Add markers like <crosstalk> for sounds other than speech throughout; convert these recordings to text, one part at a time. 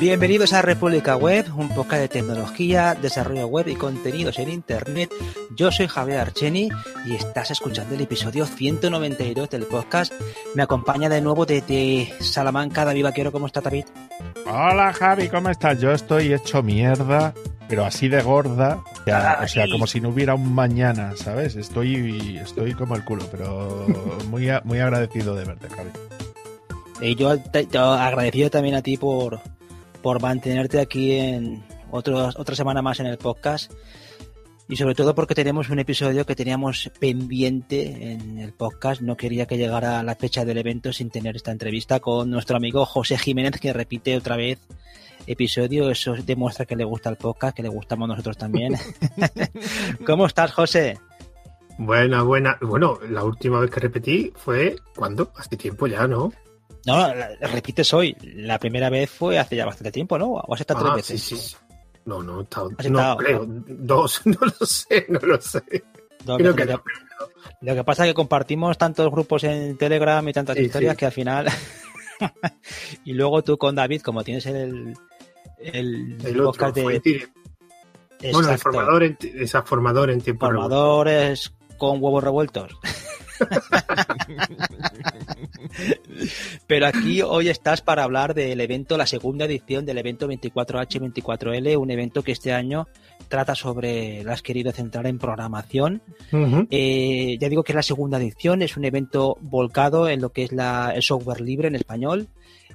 Bienvenidos a República Web, un podcast de tecnología, desarrollo web y contenidos en Internet. Yo soy Javier Archeni y estás escuchando el episodio 192 del podcast. Me acompaña de nuevo desde Salamanca David Vaquero. ¿Cómo está David? Hola Javi, ¿cómo estás? Yo estoy hecho mierda, pero así de gorda. Ya, o sea, como si no hubiera un mañana, ¿sabes? Estoy, estoy como el culo, pero muy, muy agradecido de verte, Javi. Y yo te, te agradecido también a ti por, por mantenerte aquí en otros, otra semana más en el podcast y sobre todo porque tenemos un episodio que teníamos pendiente en el podcast. No quería que llegara la fecha del evento sin tener esta entrevista con nuestro amigo José Jiménez, que repite otra vez episodio. Eso demuestra que le gusta el podcast, que le gustamos nosotros también. <laughs> <laughs> ¿Cómo estás, José? Buena, buena. Bueno, la última vez que repetí fue cuando hace tiempo ya, ¿no? No, repites hoy. La primera vez fue hace ya bastante tiempo, ¿no? ¿O has estado ah, tres veces? Sí, sí. No, no, he estado, ¿Has no estado? creo. Dos, <laughs> no lo sé, no lo sé. No, creo lo, que que, no. lo que pasa es que compartimos tantos grupos en Telegram y tantas Sí, historias sí. que al final. <laughs> y luego tú con David, como tienes el, el, El otro podcast de. Bueno, el formador en, esa formador en tiempo formadores con huevos revueltos. <laughs> Pero aquí hoy estás para hablar del evento, la segunda edición del evento 24H24L, un evento que este año trata sobre, lo has querido centrar en programación. Eh, ya digo que es la segunda edición, es un evento volcado en lo que es la, el software libre en español.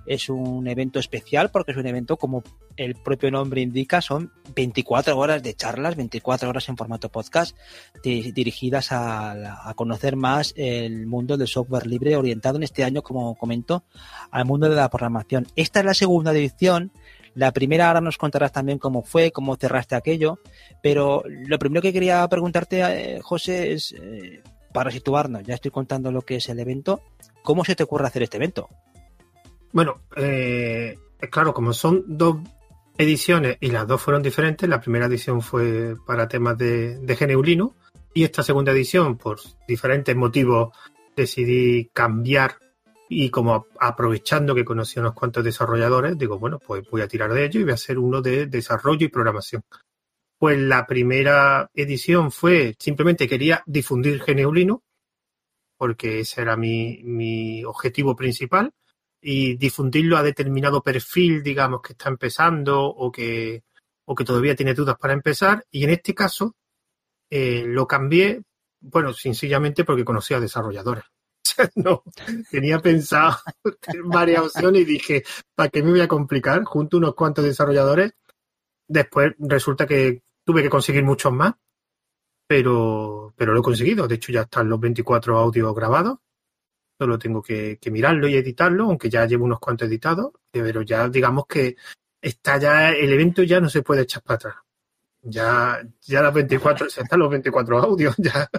Es un evento especial porque es un evento, como el propio nombre indica, son 24 horas de charlas, 24 horas en formato podcast, di- dirigidas a conocer más el mundo del software libre, orientado en este año, como comento, al mundo de la programación. Esta es la segunda edición. La primera ahora nos contarás también cómo fue, cómo cerraste aquello, pero lo primero que quería preguntarte, eh, José, es eh, para situarnos, ya estoy contando lo que es el evento, ¿cómo se te ocurre hacer este evento? Bueno, eh, claro, como son dos ediciones y las dos fueron diferentes, la primera edición fue para temas de, de GNU Linux y esta segunda edición, por diferentes motivos, decidí cambiar y como aprovechando que conocí unos cuantos desarrolladores, digo, bueno, pues voy a tirar de ello y voy a hacer uno de desarrollo y programación. Pues la primera edición fue, simplemente quería difundir GNU Linux, porque ese era mi objetivo principal y difundirlo a determinado perfil, digamos, que está empezando o que, o que todavía tiene dudas para empezar. Y en este caso eh, lo cambié, bueno, sencillamente porque conocía a desarrolladores. <laughs> no, tenía pensado varias opciones y dije, ¿para qué me voy a complicar? Junto a unos cuantos desarrolladores. Después resulta que tuve que conseguir muchos más, pero, pero lo he conseguido. De hecho, ya están los 24 audios grabados solo tengo que, que mirarlo y editarlo, aunque ya llevo unos cuantos editados, pero ya digamos que está ya, el evento ya no se puede echar para atrás. Ya, ya las 24, ya están los 24 audios, ya.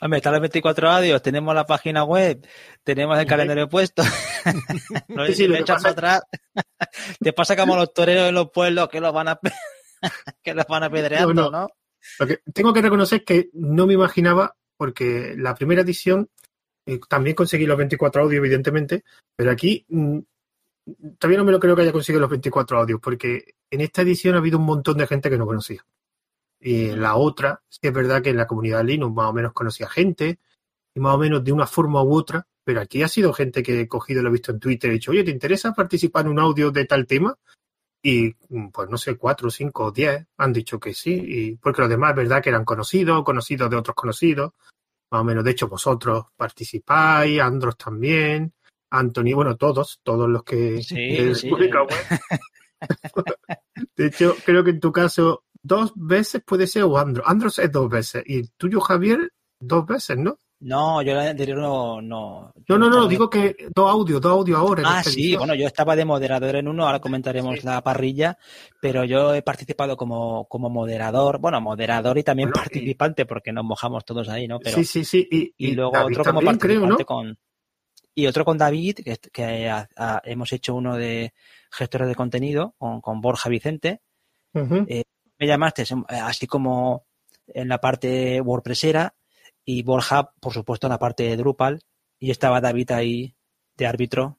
Hombre, están los 24 audios, tenemos la página web, tenemos el calendario puesto. <laughs> no Sí, lo echas pasa- para atrás. <laughs> Te pasa como los toreros en los pueblos que los van a <laughs> que los van apedreando, No, ¿no? no. Lo que tengo que reconocer que no me imaginaba, porque la primera edición eh, también conseguí los 24 audios, evidentemente, pero aquí mm, todavía no me lo creo que haya conseguido los 24 audios, porque en esta edición ha habido un montón de gente que no conocía. Y en la otra, sí es verdad que en la comunidad Linux más o menos conocía gente, y más o menos de una forma u otra, pero aquí ha sido gente que he cogido, lo he visto en Twitter, he dicho, oye, ¿te interesa participar en un audio de tal tema? Y mm, pues no sé, cuatro, cinco o diez han dicho que sí, y porque los demás es verdad que eran conocidos, conocidos de otros conocidos, más o menos, de hecho vosotros participáis, Andros también, Anthony, bueno, todos, todos los que Sí, de sí. <laughs> República Web. <laughs> De hecho, creo que en tu caso dos veces puede ser o Andros. Andros es dos veces y el tuyo, Javier, dos veces, ¿no? No, yo la anterior no. No, No, no, no, digo que dos audios, dos audios ahora. Ah, sí, bueno, yo estaba de moderador en uno, ahora comentaremos Sí. la parrilla, pero yo he participado como, como moderador, bueno, moderador y también Bueno, y- participante, porque nos mojamos todos ahí, ¿no? Pero, sí, sí, sí. Y, y, y luego David otro como creo, participante ¿no? con. Y otro con David, que, que hemos hecho uno de gestores de contenido con, con Borja Vicente. Ujú. Me llamaste eh, así como en la parte WordPressera y Borja, por supuesto, en la parte de Drupal. Y estaba David ahí de árbitro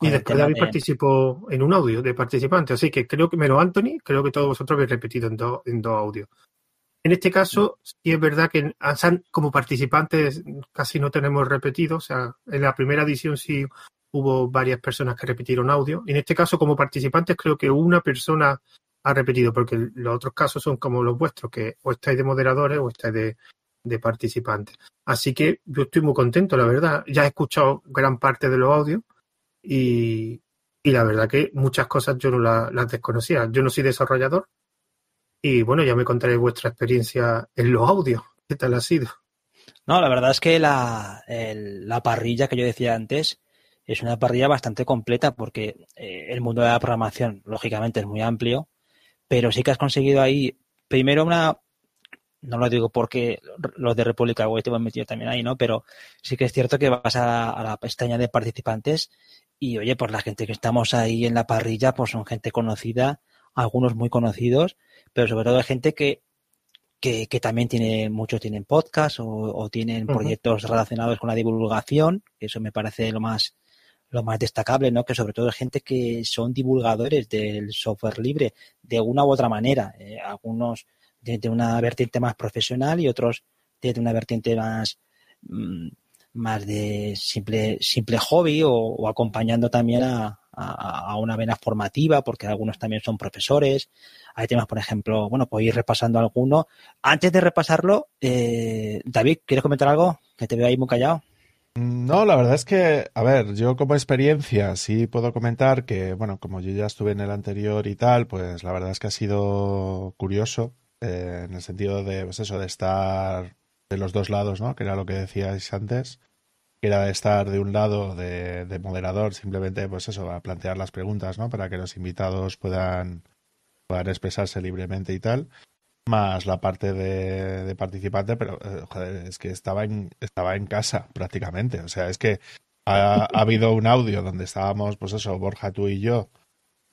Y después David participó en un audio de participante, así que creo que menos Anthony, creo que todos vosotros habéis repetido en, dos en dos audios. En este caso, sí es verdad que como participantes casi no tenemos repetido, o sea, en la primera edición sí hubo varias personas que repitieron audio. En este caso, como participantes, creo que una persona ha repetido, porque los otros casos son como los vuestros, que o estáis de moderadores o estáis de, de participantes. Así que yo estoy muy contento, la verdad. Ya he escuchado gran parte de los audios y, la verdad que muchas cosas yo no las desconocía. Yo no soy desarrollador y bueno, ya me contaré vuestra experiencia en los audios. ¿Qué tal ha sido? No, la verdad es que la, la parrilla que yo decía antes es una parrilla bastante completa porque eh, el mundo de la programación, lógicamente, es muy amplio, pero sí que has conseguido ahí, primero, una, no lo digo porque los de República Web te hemos metido también ahí, ¿no? Pero sí que es cierto que vas a, la pestaña de participantes y, oye, pues la gente que estamos ahí en la parrilla, pues son gente conocida, algunos muy conocidos, pero sobre todo hay gente que, que, también tiene, muchos tienen podcast o, tienen proyectos relacionados con la divulgación, eso me parece lo más, lo más destacable, ¿no? Que sobre todo hay gente que son divulgadores del software libre de una u otra manera. Eh, algunos de una vertiente más profesional y otros de una vertiente más, mm, más de simple, simple hobby o, acompañando también a, una vena formativa, porque algunos también son profesores. Hay temas, por ejemplo, bueno, puedo ir repasando alguno. Antes de repasarlo, eh, David, ¿quieres comentar algo? Que te veo ahí muy callado. No, la verdad es que, a ver, yo como experiencia sí puedo comentar que, bueno, como yo ya estuve en el anterior y tal, pues la verdad es que ha sido curioso eh, en el sentido de, pues eso, de estar de los dos lados, ¿no? Que era lo que decíais antes, que era de estar de un lado de, moderador, simplemente, pues eso, a plantear las preguntas, ¿no? Para que los invitados puedan, puedan expresarse libremente y tal más la parte de, participante, pero eh, joder, es que estaba en, estaba en casa prácticamente. O sea, es que ha, ha, habido un audio donde estábamos, pues eso, Borja, tú y yo,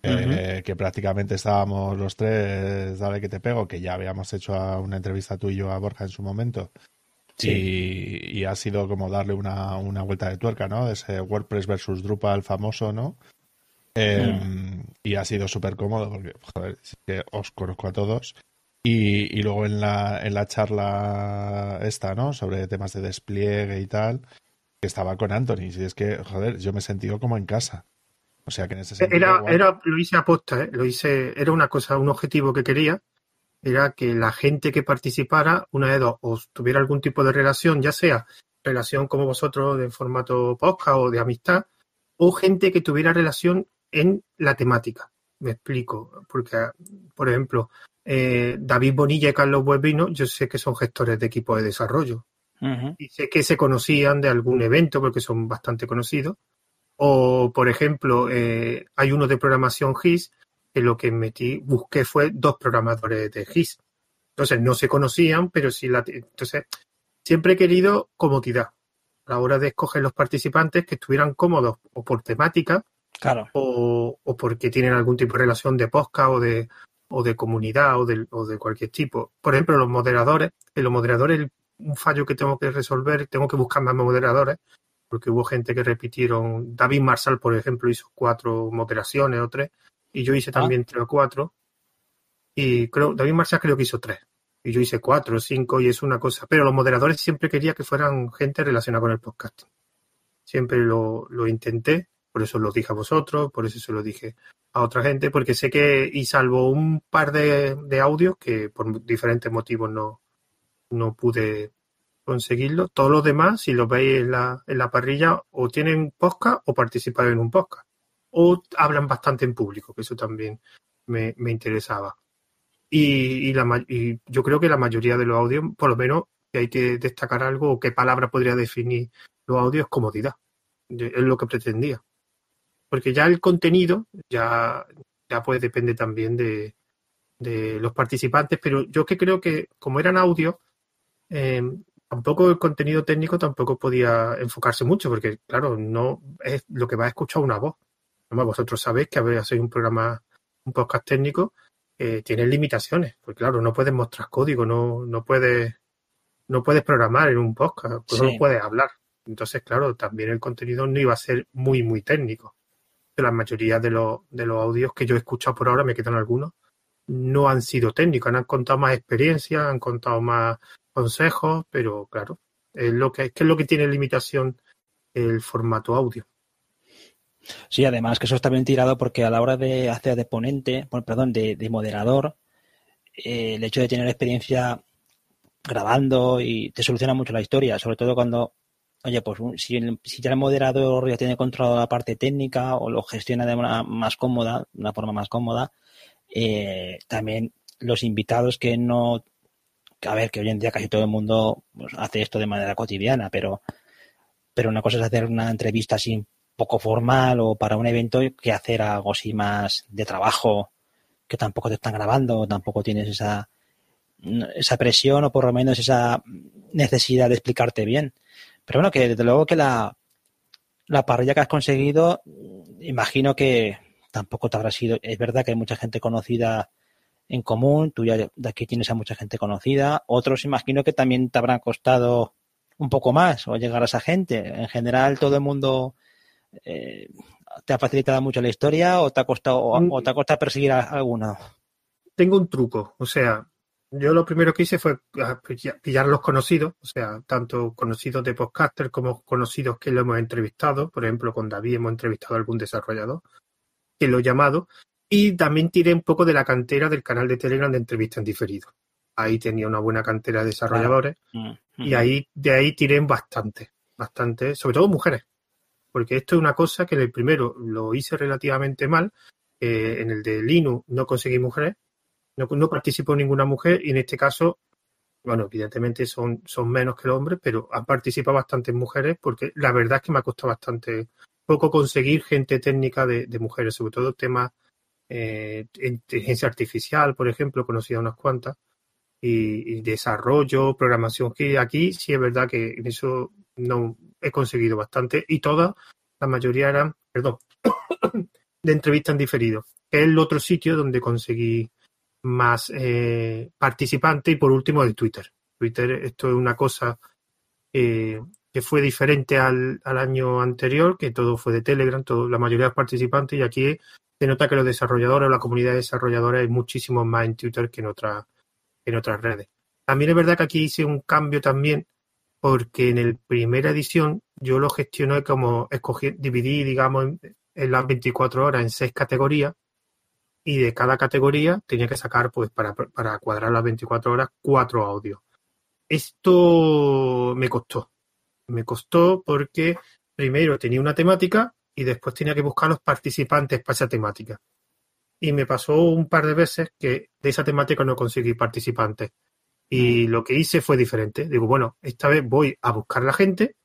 eh, que prácticamente estábamos los tres, dale que te pego, que ya habíamos hecho una entrevista tú y yo a Borja en su momento. Y, ha sido como darle una, una, vuelta de tuerca, ¿no? Ese WordPress versus Drupal famoso, ¿no? Em, mm. Y ha sido súper cómodo porque, joder, que os conozco a todos. Y, y, luego en la, en la charla esta, ¿no? Sobre temas de despliegue y tal, que estaba con Anthony. Y es que, joder, yo me he sentido como en casa. O sea que en ese sentido. Era, era, lo hice aposta, ¿eh? lo hice, era una cosa, un objetivo que quería, era que la gente que participara, una de dos, o tuviera algún tipo de relación, ya sea relación como vosotros de formato podcast o de amistad, o gente que tuviera relación en la temática. Me explico, porque, por ejemplo, eh, David Bonilla y Carlos Buevino, yo sé que son gestores de equipos de desarrollo. Y sé que se conocían de algún evento, porque son bastante conocidos. O, por ejemplo, eh, hay uno de programación GIS que lo que metí, busqué fue dos programadores de GIS. Entonces, no se conocían, pero sí la... Entonces, siempre he querido comodidad a la hora de escoger los participantes que estuvieran cómodos o por temática claro. o, o porque tienen algún tipo de relación de podcast o de, o de comunidad o de, o de cualquier tipo. Por ejemplo, los moderadores. En los moderadores, un fallo que tengo que resolver, tengo que buscar más moderadores porque hubo gente que repitieron. David Marsal, por ejemplo, hizo cuatro moderaciones o tres, y yo hice también tres o cuatro. Y creo, David Marsal creo que hizo tres. Y yo hice cuatro o cinco, y es una cosa. Pero los moderadores siempre quería que fueran gente relacionada con el podcast. Siempre lo, lo intenté, por eso lo dije a vosotros, por eso se lo dije a otra gente, porque sé que, y salvo un par de, de audios que por diferentes motivos no, no pude conseguirlo. Todos los demás, si los veis en la, en la parrilla, o tienen podcast o participan en un podcast. O hablan bastante en público, que eso también me, interesaba. Y, y, la, y yo creo que la mayoría de los audios, por lo menos, que hay que destacar algo, o qué palabra podría definir los audios, comodidad. Es lo que pretendía. Porque ya el contenido, ya, ya pues depende también de, de los participantes, pero yo que creo que como eran audios, eh, tampoco el contenido técnico tampoco podía enfocarse mucho, porque claro, no es lo que va a escuchar una voz. Además, vosotros sabéis que veces un programa, un podcast técnico, eh, tiene limitaciones, porque claro, no puedes mostrar código, no, no puedes, no puedes programar en un podcast, pues no puedes hablar. Entonces, claro, también el contenido no iba a ser muy, muy técnico. la mayoría de los, de los audios que yo he escuchado por ahora, me quedan algunos, no han sido técnicos, han contado más experiencia, han contado más consejos, pero claro, es lo que, es lo que tiene limitación el formato audio. Sí, además que eso está bien tirado porque a la hora de hacer de ponente, perdón, de, moderador, eh, el hecho de tener experiencia grabando y te soluciona mucho la historia, sobre todo cuando, oye, pues si, si ya el moderador ya tiene controlado la parte técnica o lo gestiona de una más cómoda, de una forma más cómoda, eh, también los invitados que no, a ver, que hoy en día casi todo el mundo pues, hace esto de manera cotidiana, pero, pero una cosa es hacer una entrevista así poco formal o para un evento que hacer algo así más de trabajo que tampoco te están grabando, tampoco tienes esa, esa presión o por lo menos esa necesidad de explicarte bien. Pero bueno, que desde luego que la, la parrilla que has conseguido, imagino que tampoco te habrá sido. Es verdad que hay mucha gente conocida en común, tú ya de aquí tienes a mucha gente conocida. Otros imagino que también te habrán costado un poco más o llegar a esa gente. En general, todo el mundo eh, te ha facilitado mucho la historia o te ha costado o, te ha costado perseguir a alguna. Tengo un truco, o sea, yo lo primero que hice fue ah, pillar los conocidos, o sea, tanto conocidos de podcaster como conocidos que lo hemos entrevistado. Por ejemplo, con David hemos entrevistado a algún desarrollador que lo he llamado. Y también tiré un poco de la cantera del canal de Telegram de entrevistas en diferido. Ahí tenía una buena cantera de desarrolladores. Mm, y mm. ahí, de ahí tiré bastante, bastante, sobre todo mujeres. Porque esto es una cosa que en el primero lo hice relativamente mal. Eh, en el de Linux no conseguí mujeres no, no participó ninguna mujer y en este caso, bueno, evidentemente son, son menos que los hombres, pero han participado bastantes mujeres porque la verdad es que me ha costado bastante poco conseguir gente técnica de, mujeres, sobre todo temas eh, inteligencia artificial, por ejemplo, conocida unas cuantas, y, desarrollo, programación, que aquí sí es verdad que en eso no he conseguido bastante, y todas, la mayoría eran, perdón, <coughs> de entrevistas en diferido, que es el otro sitio donde conseguí más eh, participantes y por último de Twitter. Twitter, esto es una cosa eh, que fue diferente al, al, año anterior, que todo fue de Telegram, todo, la mayoría de participantes, y aquí se nota que los desarrolladores o la comunidad de desarrolladores hay muchísimo más en Twitter que en, en otras redes. También es verdad que aquí hice un cambio también, porque en el primera edición yo lo gestioné como escogí, dividí, digamos, en, en las 24 horas en seis categorías, y de cada categoría tenía que sacar, pues, para, para cuadrar las 24 horas, cuatro audios. Esto me costó. Me costó porque primero tenía una temática y después tenía que buscar los participantes para esa temática. Y me pasó un par de veces que de esa temática no conseguí participantes. Y lo que hice fue diferente. Digo, bueno, esta vez voy a buscar la gente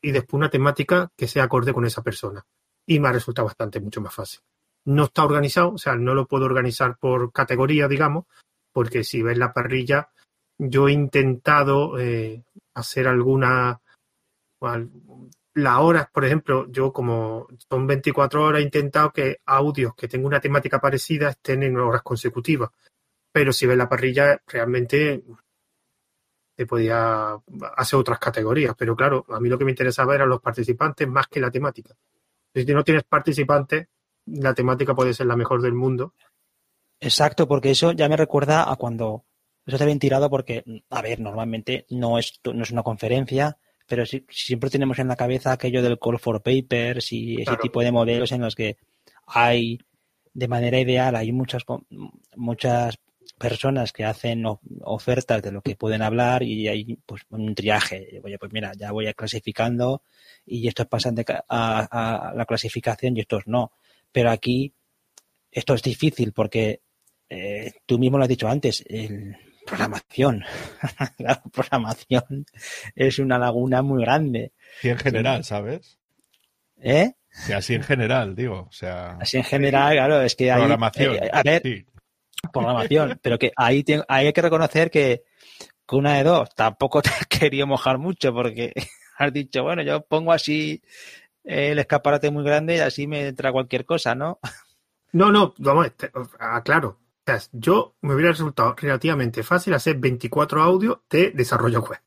y después una temática que sea acorde con esa persona. Y me ha resultado bastante, mucho más fácil no está organizado, o sea, no lo puedo organizar por categoría, digamos, porque si ves la parrilla, yo he intentado eh, hacer alguna, las horas, por ejemplo, yo como son 24 horas, he intentado que audios que tengan una temática parecida estén en horas consecutivas. Pero si ves la parrilla, realmente te podía hacer otras categorías. Pero claro, a mí lo que me interesaba eran los participantes más que la temática. Si no tienes participantes, la temática puede ser la mejor del mundo. Exacto, porque eso ya me recuerda a cuando eso está bien tirado porque, a ver, normalmente no es, no es una conferencia, pero siempre tenemos en la cabeza aquello del call for papers y ese tipo de modelos en los que hay, de manera ideal, hay muchas, muchas personas que hacen ofertas de lo que pueden hablar y hay pues un triaje. Oye, pues mira, ya voy clasificando y estos pasan de a, a la clasificación y estos no. Pero aquí esto es difícil porque eh, tú mismo lo has dicho antes, el programación. <laughs> la programación es una laguna muy grande. Y en general, ¿sabes? ¿Eh? Sí, así en general, digo. O sea, así en general, claro, es que hay. Programación. Eh, a ver, programación. Pero que ahí, hay que reconocer que, con una de dos tampoco <laughs> te has querido mojar mucho porque <laughs> has dicho, bueno, yo pongo así el escaparate muy grande y así me entra cualquier cosa, ¿no? No, no, vamos, este, aclaro. O sea, yo me hubiera resultado relativamente fácil hacer 24 audios de desarrollo web.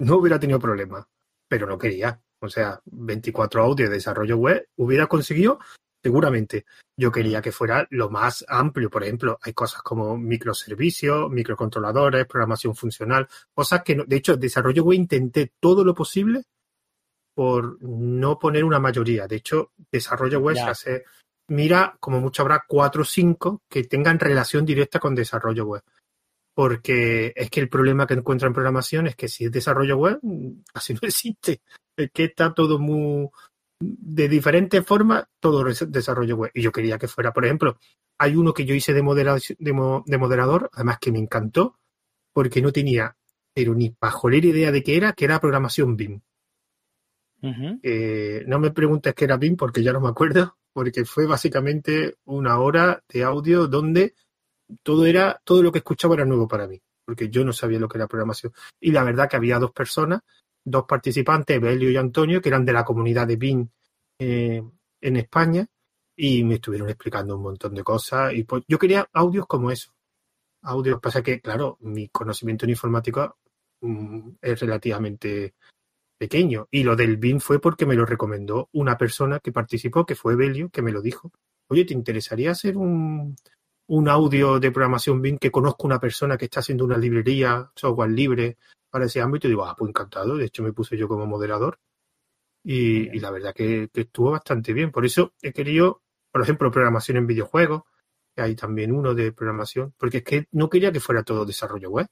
No hubiera tenido problema, pero no quería. O sea, 24 audios de desarrollo web hubiera conseguido seguramente. Yo quería que fuera lo más amplio. Por ejemplo, hay cosas como microservicios, microcontroladores, programación funcional, cosas que, no, de hecho, desarrollo web intenté todo lo posible por no poner una mayoría. De hecho, desarrollo web se hace, mira, como mucho habrá cuatro o cinco que tengan relación directa con desarrollo web. Porque es que el problema que encuentro en programación es que si es desarrollo web, así <laughs> no existe. Es que está todo muy, de diferentes formas todo desarrollo web. Y yo quería que fuera, por ejemplo, hay uno que yo hice de, de, moderador, además que me encantó, porque no tenía, pero ni pajolera idea de qué era, que era programación BIM. Eh, no me preguntes qué era BIM porque ya no me acuerdo, porque fue básicamente una hora de audio donde todo era, todo lo que escuchaba era nuevo para mí, porque yo no sabía lo que era programación. Y la verdad que había dos personas dos participantes, Belio y Antonio, que eran de la comunidad de BIM eh, en España, y me estuvieron explicando un montón de cosas. Y pues yo quería audios como eso. Audios, pasa que, claro, mi conocimiento en informática mm, es relativamente pequeño. Y lo del BIM fue porque me lo recomendó una persona que participó, que fue Belio, que me lo dijo. Oye, ¿te interesaría hacer un, un audio de programación BIM que conozco una persona que está haciendo una librería, software libre, para ese ámbito y digo, ah, pues encantado. De hecho, me puse yo como moderador y, la verdad que, estuvo bastante bien. Por eso he querido, por ejemplo, programación en videojuegos, que hay también uno de programación, porque es que no quería que fuera todo desarrollo web.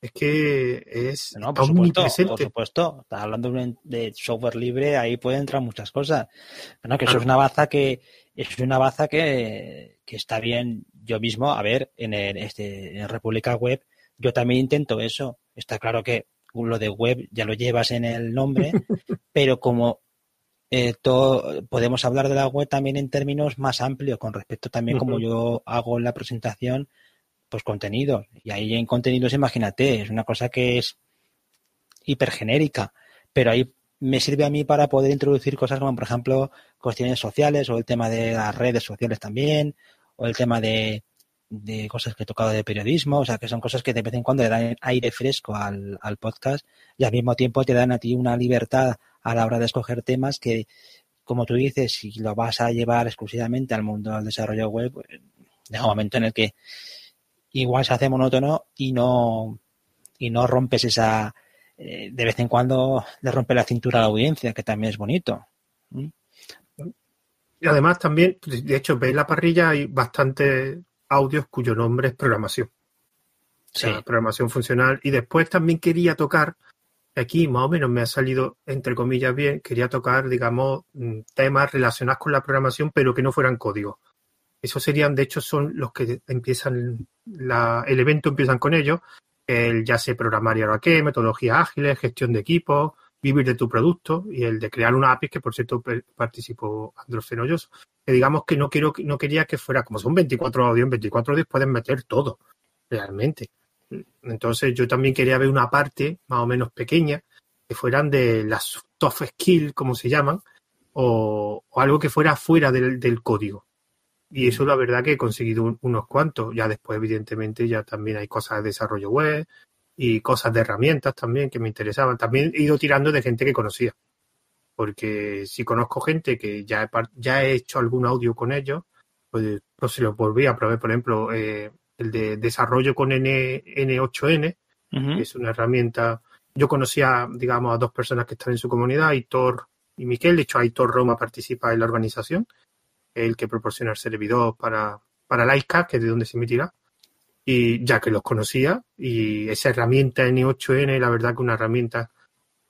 Es que es no, por supuesto, Por supuesto, estás hablando de software libre, ahí pueden entrar muchas cosas. Bueno, que eso es una baza que es una baza que, que está bien. Yo mismo, a ver, en, el, este, en República Web, yo también intento eso. Está claro que lo de web ya lo llevas en el nombre, <laughs> pero como eh, todo, podemos hablar de la web también en términos más amplios, con respecto también como yo hago en la presentación, pues contenidos. Y ahí en contenidos, imagínate, es una cosa que es hipergenérica, pero ahí me sirve a mí para poder introducir cosas como, por ejemplo, cuestiones sociales o el tema de las redes sociales también, o el tema de, de cosas que he tocado de periodismo, o sea, que son cosas que de vez en cuando le dan aire fresco al, podcast y al mismo tiempo te dan a ti una libertad a la hora de escoger temas que, como tú dices, si lo vas a llevar exclusivamente al mundo del desarrollo web, pues, un momento en el que igual se hace monótono y no, y no rompes esa, eh, de vez en cuando le rompe la cintura a la audiencia, que también es bonito. Y además también, de hecho, veis la parrilla, hay bastante audios cuyo nombre es programación. O sea, programación funcional. Y después también quería tocar, aquí más o menos me ha salido, entre comillas, bien, quería tocar, digamos, mm, temas relacionados con la programación, pero que no fueran código. Esos serían, de hecho, son los que empiezan, la, el evento empiezan con ellos, el ya sé programar y ahora qué, metodologías ágiles, gestión de equipos, vivir de tu producto y el de crear una API que por cierto participó Andrés que digamos que no quiero no quería que fuera como son 24 audios en 24 audios pueden meter todo realmente. Entonces yo también quería ver una parte más o menos pequeña que fueran de las soft skills como se llaman o, algo que fuera fuera del, código y eso la verdad que he conseguido unos cuantos. Ya después evidentemente ya también hay cosas de desarrollo web y cosas de herramientas también que me interesaban. También he ido tirando de gente que conocía porque si conozco gente que ya he, ya he hecho algún audio con ellos, pues, pues se los volví a probar, por ejemplo, eh, el de desarrollo con N, N8N, es una herramienta. Yo conocía, digamos, a dos personas que están en su comunidad, Aitor y Miquel. De hecho, Aitor Roma participa en la organización, el que proporciona el servidor para, para Laika, que es de donde se emitirá. Y ya que los conocía, y esa herramienta N8N, la verdad que una herramienta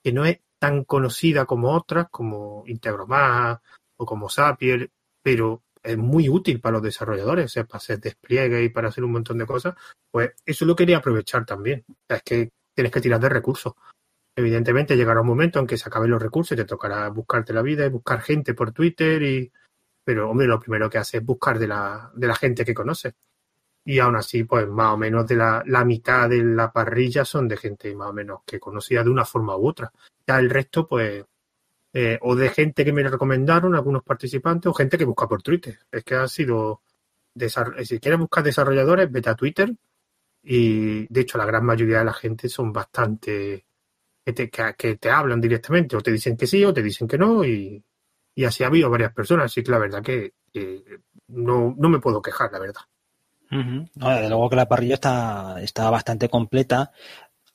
que no es tan conocida como otras, como Integromat o como Zapier, pero es muy útil para los desarrolladores, o sea, para hacer despliegue y para hacer un montón de cosas, pues eso lo quería aprovechar también. es que tienes que tirar de recursos. Evidentemente llegará un momento en que se acaben los recursos y te tocará buscarte la vida y buscar gente por Twitter y pero hombre, lo primero que hace es buscar de la, de la gente que conoce y aún así, pues más o menos de la, la, mitad de la parrilla son de gente más o menos que conocía de una forma u otra. Ya el resto, pues, eh, o de gente que me recomendaron algunos participantes o gente que busca por Twitter. Es que ha sido, si quieres buscar desarrolladores, vete a Twitter y de hecho la gran mayoría de la gente son bastante que te, que, te hablan directamente o te dicen que sí o te dicen que no y, y así ha habido varias personas. Así que la verdad que no, no me puedo quejar, la verdad. desde luego que la parrilla está, está bastante completa.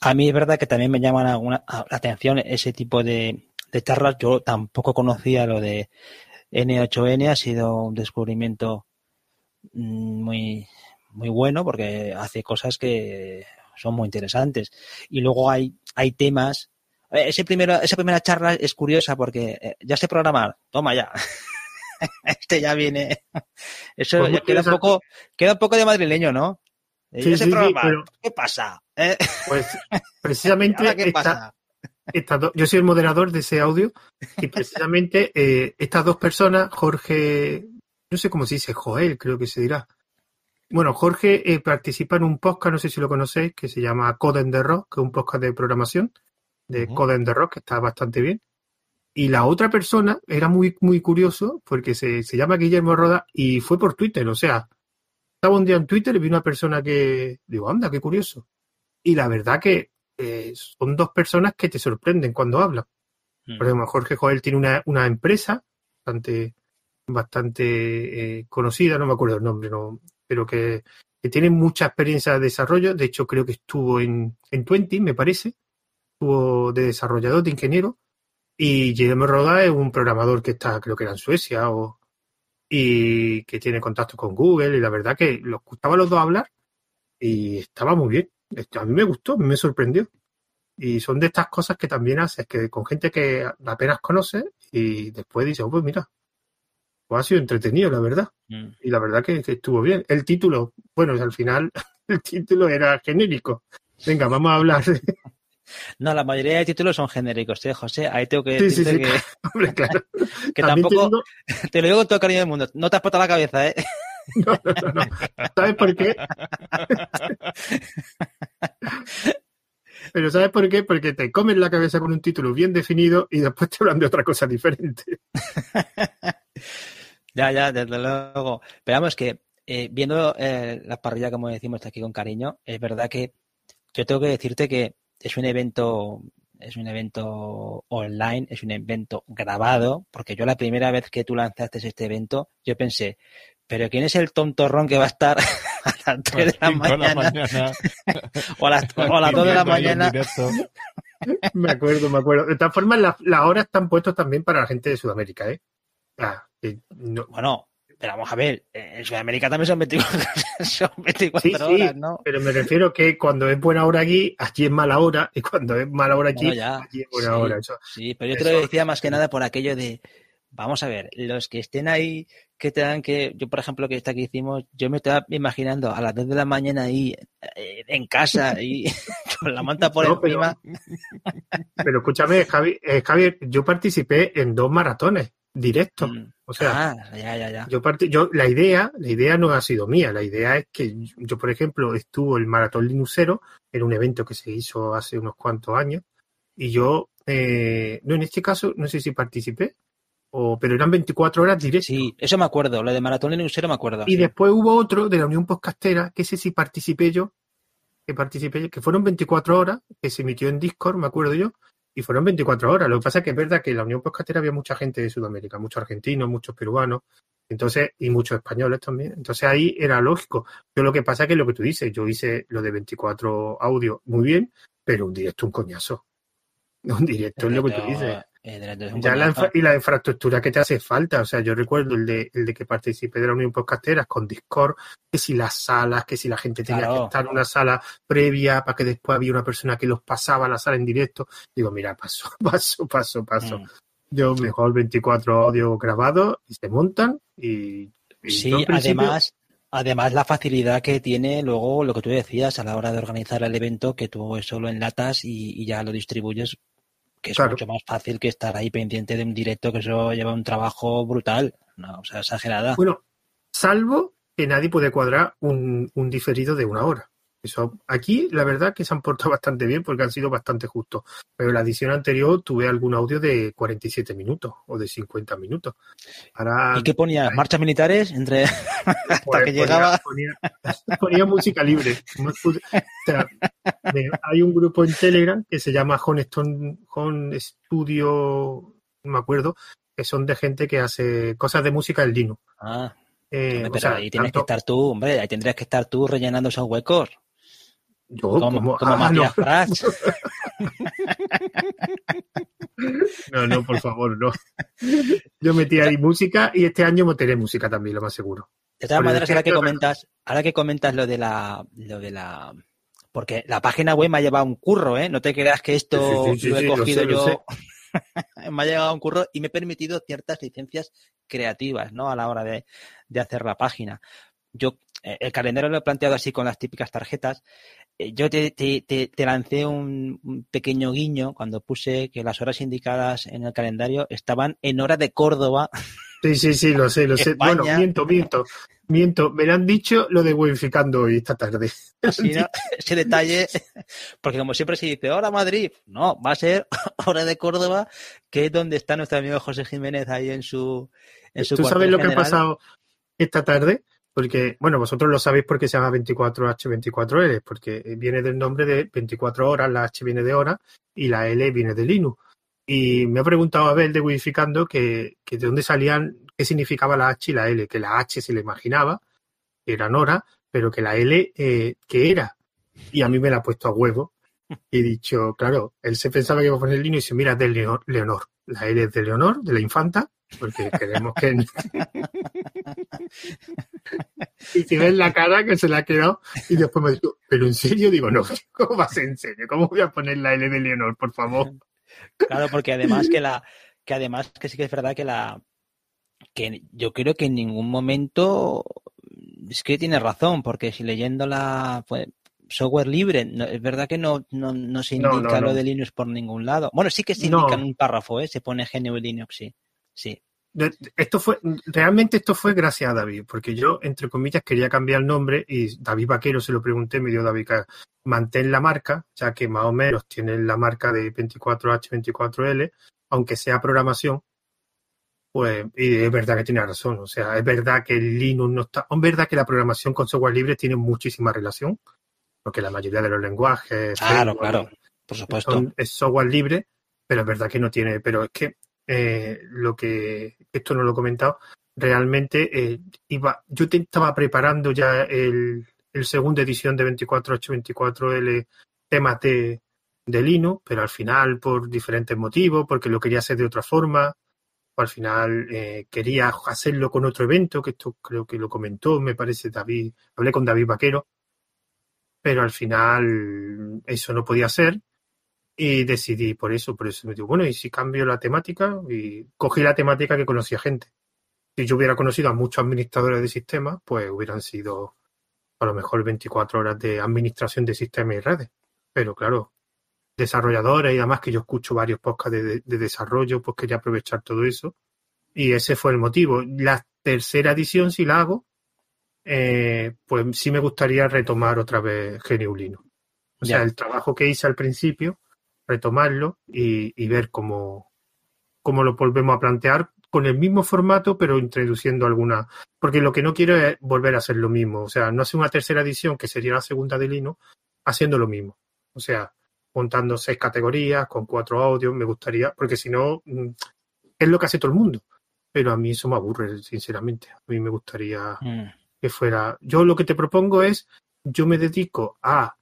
A mí es verdad que también me llaman alguna, la atención ese tipo de, de charlas. Yo tampoco conocía lo de N8N, ha sido un descubrimiento mm, muy, muy bueno porque hace cosas que son muy interesantes. Y luego hay, hay temas. Ese primero, esa primera charla es curiosa porque eh, ya sé programar, toma ya. <laughs> este ya viene. <laughs> Eso pues queda un poco, queda un poco de madrileño, ¿no? Sí, sí, ¿Qué pasa? ¿Eh? <laughs> Pues precisamente ¿qué pasa? yo soy el moderador de ese audio y precisamente eh, estas dos personas, Jorge, no sé cómo se dice, Joel, creo que se dirá. Bueno, Jorge eh, participa en un podcast, no sé si lo conocéis, que se llama Coden the Rock, que es un podcast de programación de Coden the Rock, que está bastante bien. Y la otra persona era muy, muy curioso porque se, se llama Guillermo Roda y fue por Twitter, o sea, estaba un día en Twitter y vi una persona que, digo, anda, qué curioso. Y la verdad que eh, son dos personas que te sorprenden cuando hablan. Mm. Por ejemplo, Jorge Joel tiene una, una empresa bastante, bastante eh, conocida, no me acuerdo el nombre, no, pero que, que, tiene mucha experiencia de desarrollo. De hecho, creo que estuvo en, en Twenty, me parece. Estuvo de desarrollador, de ingeniero. Y Guillermo Roda es un programador que está, creo que era en Suecia, o, y que tiene contacto con Google. Y la verdad que los gustaba los dos hablar y estaba muy bien a mí me gustó, me sorprendió. Y son de estas cosas que también haces, que con gente que apenas conoces y después dices, oh, pues mira, pues ha sido entretenido, la verdad. Mm. Y la verdad que, estuvo bien. El título, bueno, al final <laughs> el título era genérico. Venga, vamos a hablar de... No, la mayoría de títulos son genéricos, ¿eh, José? Ahí tengo que decirte que, <laughs> Hombre, claro. <laughs> que tampoco, <laughs> te, lo digo con todo el cariño del mundo, no te has puesto la cabeza, ¿eh? No, no, no. ¿Sabes por qué? Pero ¿sabes por qué? Porque te comes la cabeza con un título bien definido y después te hablan de otra cosa diferente. ya, ya, desde luego. Pero vamos que eh, viendo eh, la parrilla, como decimos aquí con cariño, es verdad que yo tengo que decirte que es un evento es un evento online, es un evento grabado, porque yo la primera vez que tú lanzaste este evento, yo pensé, pero ¿quién es el tontorrón que va a estar <laughs> a las 3 de la mañana? <laughs> o a las, 2 de la mañana. <laughs> me acuerdo, me acuerdo. De todas formas, las horas están puestas también para la gente de Sudamérica, ¿eh? Ah, bueno, pero vamos a ver, en Sudamérica también son 24, <laughs> son 24 horas, ¿no? Pero me refiero que cuando es buena hora aquí, aquí es mala hora, y cuando es mala hora aquí, aquí es buena hora. sí, pero yo te lo decía más que nada por aquello de, vamos a ver, los que estén ahí, que te dan que, yo por ejemplo, que esta que hicimos, yo me estaba imaginando a las 2 de la mañana ahí eh, en casa y <laughs> con la manta por encima. <laughs> Pero, escúchame, Javi, eh, Javier, yo participé en dos maratones directos. Mm. O sea, ah, ya, ya, ya. yo yo la idea, la idea no ha sido mía, la idea es que yo, por ejemplo, estuvo el maratón Linuxero en un evento que se hizo hace unos cuantos años y yo, eh, no en este caso, no sé si participé, pero eran 24 horas directas. Sí, eso me acuerdo, lo de Maratón Linuxero me acuerdo. Y después hubo otro de la Unión Podcastera, que ese sí participé yo, que participé que fueron 24 horas, que se emitió en Discord, me acuerdo yo, y fueron 24 horas. Lo que pasa es que es verdad que en la Unión Podcastera había mucha gente de Sudamérica, muchos argentinos, muchos peruanos, entonces, y muchos españoles también. Entonces ahí era lógico. Yo lo que pasa es que lo que tú dices, yo hice lo de 24 audio muy bien, pero un directo un coñazo. <laughs> Un directo es lo que tú dices. Eh, ya la y la infraestructura que te hace falta, o sea, yo recuerdo el de, el de que participé de la Unión Podcasteras con Discord, que si las salas, que si la gente tenía que estar en una sala previa para que después había una persona que los pasaba a la sala en directo, digo, mira, paso, <laughs> paso, paso, paso. Mm. Yo mejor 24 audio grabados y se montan y... sí, además... Además, la facilidad que tiene luego lo que tú decías a la hora de organizar el evento, que tú eso lo enlatas y, y ya lo distribuyes que es mucho más fácil que estar ahí pendiente de un directo, que eso lleva un trabajo brutal, no, o sea, exagerada. Bueno, salvo que nadie puede cuadrar un, un diferido de una hora. Eso, aquí la verdad que se han portado <laughs> bastante bien porque han sido bastante justos. Pero en la edición anterior tuve algún audio de 47 minutos o de 50 minutos. ¿Y qué ponía? ¿Marchas militares? entre <laughs> Hasta pues que llegaba. <laughs> Ponía, música libre. hay un grupo en Telegram que se llama Home, Studio, no me acuerdo, que son de gente que hace cosas de música en Linux. Ah, eh, pero ahí tienes que estar tú, hombre, ahí tendrías que estar tú rellenando esos huecos. Yo, como, como ah, Matías no. <laughs> no, no, por favor, no. <laughs> Yo metí ahí música y este año meteré música también, lo más seguro. De todas maneras, ahora que comentas, ahora que comentas lo de la, lo de la, porque la página web me ha llevado un curro, ¿eh? No te creas que esto lo he cogido yo. <laughs> me ha llegado un curro y me he permitido ciertas licencias creativas, ¿no? A la hora de, de hacer la página. Yo, eh, el calendario lo he planteado así con las típicas tarjetas. Eh, yo te, te, te, lancé un, pequeño guiño cuando puse que las horas indicadas en el calendario estaban en hora de Córdoba. Sí, sí, sí, lo sé, lo <laughs> sé. Bueno, miento, miento, miento. Me lo han dicho lo de Wificando hoy esta tarde. Ese detalle, porque como siempre se dice, hora Madrid, no, va a ser <laughs> hora de Córdoba, que es donde está nuestro amigo José Jiménez ahí en su, en su ¿Tú sabes lo que ha pasado esta tarde? Porque, bueno, vosotros lo sabéis porque se llama 24H24L, porque viene del nombre de 24 horas, la H viene de hora y la L viene de Linux. Y me ha preguntado Abel de Widificando que, que de dónde salían, qué significaba la H y la L, que la H se le imaginaba, que era Nora, pero que la L, eh, ¿qué era? Y a mí me la ha puesto a huevo. Y he dicho, claro, él se pensaba que iba a poner Linux y dice, mira, es de Leonor. La L es de Leonor, de la infanta, porque queremos que... y si ves la cara que se le ha quedado, y después me dijo, pero en serio, digo, no, <laughs> ¿cómo vas en serio? ¿Cómo voy a poner la L de Leonor, por favor? Claro, porque además que la, que además que sí que es verdad que la, que yo creo que en ningún momento es que tiene razón, porque si leyendo la pues, software libre, es verdad que no, no, no se indica lo de Linux por ningún lado. Bueno, sí que se indica en un párrafo, ¿eh? se pone GNU Linux, sí. Sí. Esto fue, realmente esto fue gracias a David, porque yo, entre comillas, quería cambiar el nombre y David Vaquero se lo pregunté, me dio David mantén la marca, ya que más o menos tiene la marca de 24H24L, aunque sea programación, pues, y es verdad que tiene razón, o sea, es verdad que Linux no está, es verdad que la programación con software libre tiene muchísima relación, porque la mayoría de los lenguajes, claro, claro, por supuesto, es software libre, pero es verdad que no tiene, pero es que eh, lo que esto no lo he comentado, realmente eh, iba, yo estaba preparando ya el, el segunda edición de 24824L temas de, de Linux, pero al final por diferentes motivos, porque lo quería hacer de otra forma, al final eh, quería hacerlo con otro evento, que esto creo que lo comentó, me parece David, hablé con David Vaquero, pero al final eso no podía ser y decidí por eso, por eso me digo, bueno, ¿y si cambio la temática? Y cogí la temática que conocía gente. Si yo hubiera conocido a muchos administradores de sistemas, pues hubieran sido a lo mejor 24 horas de administración de sistemas y redes. Pero claro, desarrolladores y además que yo escucho varios podcasts de, desarrollo, pues quería aprovechar todo eso. Y ese fue el motivo. La tercera edición, si la hago, eh, pues sí me gustaría retomar otra vez Geniulino. O sea, el trabajo que hice al principio, retomarlo y, ver cómo, cómo lo volvemos a plantear con el mismo formato, pero introduciendo alguna. Porque lo que no quiero es volver a hacer lo mismo. O sea, no hacer una tercera edición, que sería la segunda de Lino, haciendo lo mismo. O sea, montando seis categorías con cuatro audios, me gustaría, porque si no, mm, es lo que hace todo el mundo. Pero a mí eso me aburre, sinceramente. A mí me gustaría mm. que fuera. Yo lo que te propongo es, yo me dedico a